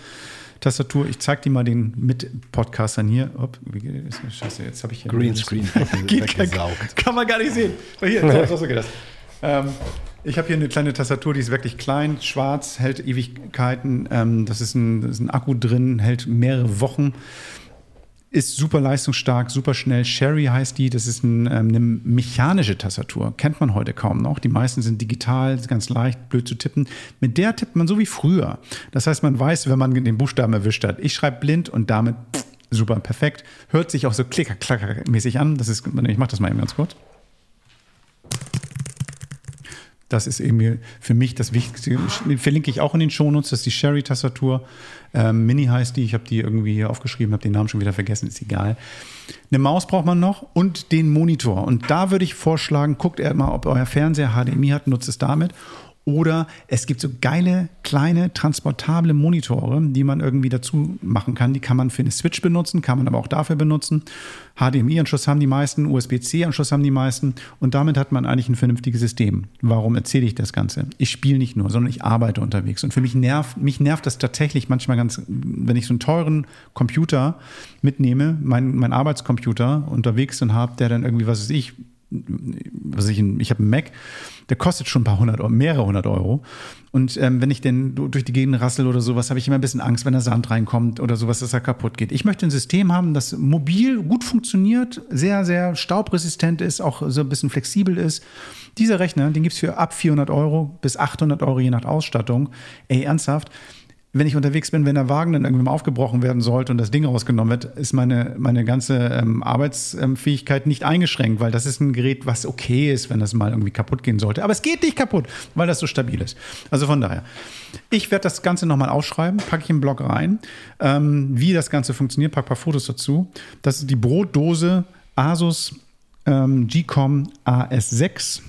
Tastatur. Ich zeige die mal den Mit-Podcastern hier. Geht das? Scheiße, jetzt habe ich hier. Greenscreen weggesaugt. Kann man gar nicht sehen. Hier, so, so geht das. Ähm, ich habe hier eine kleine Tastatur, die ist wirklich klein, schwarz, hält Ewigkeiten. Ähm, das, ist ein, das ist ein Akku drin, hält mehrere Wochen. Ist super leistungsstark, super schnell. Sherry heißt die. Das ist ein, ähm, eine mechanische Tastatur. Kennt man heute kaum noch. Die meisten sind digital, ganz leicht, blöd zu tippen. Mit der tippt man so wie früher. Das heißt, man weiß, wenn man den Buchstaben erwischt hat. Ich schreibe blind und damit pff, super perfekt. Hört sich auch so klicker-klacker-mäßig an. Das ist, ich mache das mal eben ganz kurz. Das ist eben für mich das Wichtigste. Verlinke ich auch in den Shownotes. Das ist die Sherry-Tastatur. Ähm, Mini heißt die. Ich habe die irgendwie hier aufgeschrieben, habe den Namen schon wieder vergessen. Ist egal. Eine Maus braucht man noch und den Monitor. Und da würde ich vorschlagen, guckt mal, ob euer Fernseher HDMI hat, nutzt es damit. Oder es gibt so geile, kleine, transportable Monitore, die man irgendwie dazu machen kann. Die kann man für eine Switch benutzen, kann man aber auch dafür benutzen. HDMI-Anschluss haben die meisten, USB-C-Anschluss haben die meisten. Und damit hat man eigentlich ein vernünftiges System. Warum erzähle ich das Ganze? Ich spiele nicht nur, sondern ich arbeite unterwegs. Und für mich nervt, mich nervt das tatsächlich manchmal ganz, wenn ich so einen teuren Computer mitnehme, mein, mein Arbeitscomputer unterwegs und habe, der dann irgendwie, was weiß ich, was ich, ich habe einen Mac, der kostet schon ein paar hundert mehrere hundert Euro. Und ähm, wenn ich denn durch die Gegend rassel oder sowas, habe ich immer ein bisschen Angst, wenn da Sand reinkommt oder sowas, dass er kaputt geht. Ich möchte ein System haben, das mobil gut funktioniert, sehr, sehr staubresistent ist, auch so ein bisschen flexibel ist. Dieser Rechner, den gibt es für ab 400 Euro bis 800 Euro je nach Ausstattung. Ey, ernsthaft wenn ich unterwegs bin, wenn der Wagen dann irgendwann mal aufgebrochen werden sollte und das Ding rausgenommen wird, ist meine, meine ganze ähm, Arbeitsfähigkeit nicht eingeschränkt, weil das ist ein Gerät, was okay ist, wenn das mal irgendwie kaputt gehen sollte. Aber es geht nicht kaputt, weil das so stabil ist. Also von daher. Ich werde das Ganze nochmal ausschreiben, packe ich im Blog rein, ähm, wie das Ganze funktioniert, packe ein paar Fotos dazu. Das ist die Brotdose Asus ähm, GCOM AS6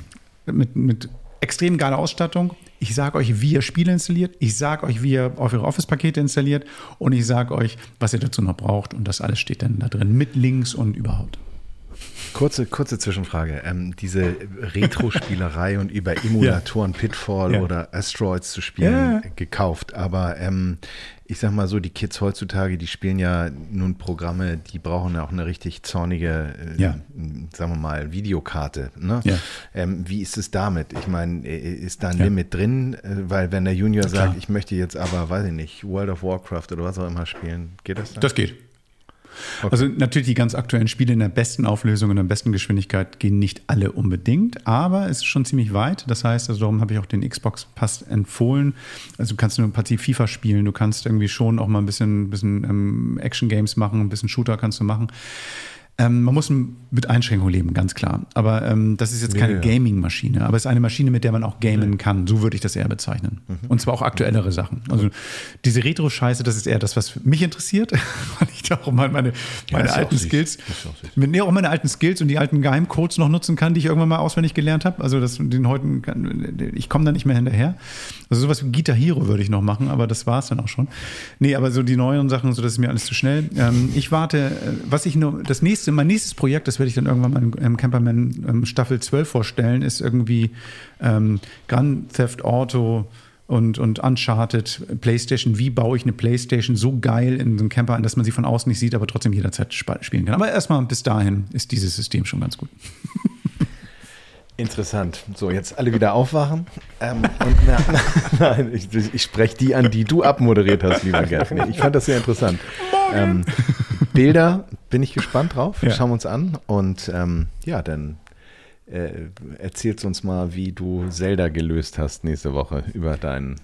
mit, mit extrem geiler Ausstattung Ich sage euch, wie ihr Spiele installiert. Ich sage euch, wie ihr eure Office-Pakete installiert. Und ich sage euch, was ihr dazu noch braucht. Und das alles steht dann da drin mit Links und überhaupt. Kurze, kurze Zwischenfrage. Ähm, diese Retro-Spielerei und über Emulatoren ja. Pitfall ja. oder Asteroids zu spielen ja. gekauft. Aber ähm, ich sag mal so, die Kids heutzutage, die spielen ja nun Programme, die brauchen ja auch eine richtig zornige, äh, sagen wir mal, Videokarte. Ne? Ähm, wie ist es damit? Ich meine, äh, ist da ein Limit drin? Äh, weil wenn der Junior sagt, ich möchte jetzt aber, weiß ich nicht, World of Warcraft oder was auch immer spielen, geht das dann? Das geht. Okay. Also natürlich die ganz aktuellen Spiele in der besten Auflösung und der besten Geschwindigkeit gehen nicht alle unbedingt, aber es ist schon ziemlich weit. Das heißt, also darum habe ich auch den Xbox Pass empfohlen. Also du kannst nur ein Partie FIFA spielen, du kannst irgendwie schon auch mal ein bisschen, bisschen ähm, Action Games machen, ein bisschen Shooter kannst du machen. Ähm, man muss mit Einschränkungen leben, ganz klar. Aber ähm, das ist jetzt keine ja, ja. Gaming-Maschine, aber es ist eine Maschine, mit der man auch gamen ja. kann. So würde ich das eher bezeichnen. Mhm. Und zwar auch aktuellere Sachen. Also diese Retro-Scheiße, das ist eher das, was mich interessiert, weil ich da auch mal meine, meine alten Skills, mit, nee, auch meine alten Skills und die alten Geheimcodes noch nutzen kann, die ich irgendwann mal auswendig gelernt habe. Also das, den heutigen, ich komme da nicht mehr hinterher. Also sowas wie Guitar Hero würde ich noch machen, aber das war es dann auch schon. Nee, aber so die neuen Sachen, so das ist mir alles zu schnell. Ähm, ich warte, äh, was ich nur, das nächste, mein nächstes Projekt, das werde ich dann irgendwann mal im Camperman ähm, Staffel 12 vorstellen, ist irgendwie ähm, Grand Theft Auto und, und Uncharted, PlayStation, wie baue ich eine PlayStation so geil in so einem Camper ein, dass man sie von außen nicht sieht, aber trotzdem jederzeit spielen kann. Aber erstmal bis dahin ist dieses System schon ganz gut. Interessant. So, jetzt alle wieder aufwachen. Ähm, und na, nein, ich, ich spreche die an, die du abmoderiert hast, lieber Gerd. Nee, ich fand das sehr interessant. Ähm, Bilder bin ich gespannt drauf. Ja. Schauen wir uns an. Und ähm, ja, dann äh, erzählst uns mal, wie du Zelda gelöst hast nächste Woche über deinen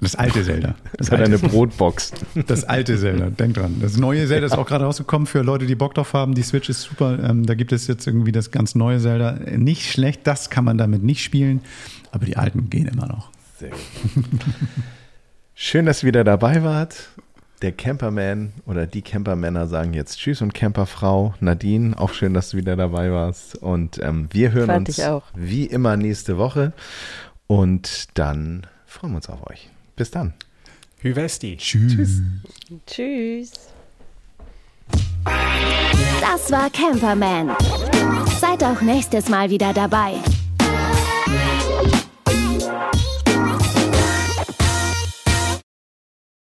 das alte Zelda. Das, hat eine Brotbox. Das alte Zelda, denk dran. Das neue Zelda ist auch gerade rausgekommen für Leute, die Bock drauf haben. Die Switch ist super. Ähm, da gibt es jetzt irgendwie das ganz neue Zelda. Nicht schlecht, das kann man damit nicht spielen. Aber die alten gehen immer noch. Sehr gut. Schön, dass ihr wieder dabei wart. Der Camperman oder die Campermänner sagen jetzt Tschüss und Camperfrau Nadine, auch schön, dass du wieder dabei warst. Und ähm, wir hören Fand uns wie immer nächste Woche. Und dann freuen wir uns auf euch. Bis dann. Hüvesti. Tschüss. Tschüss. Das war Camperman. Seid auch nächstes Mal wieder dabei.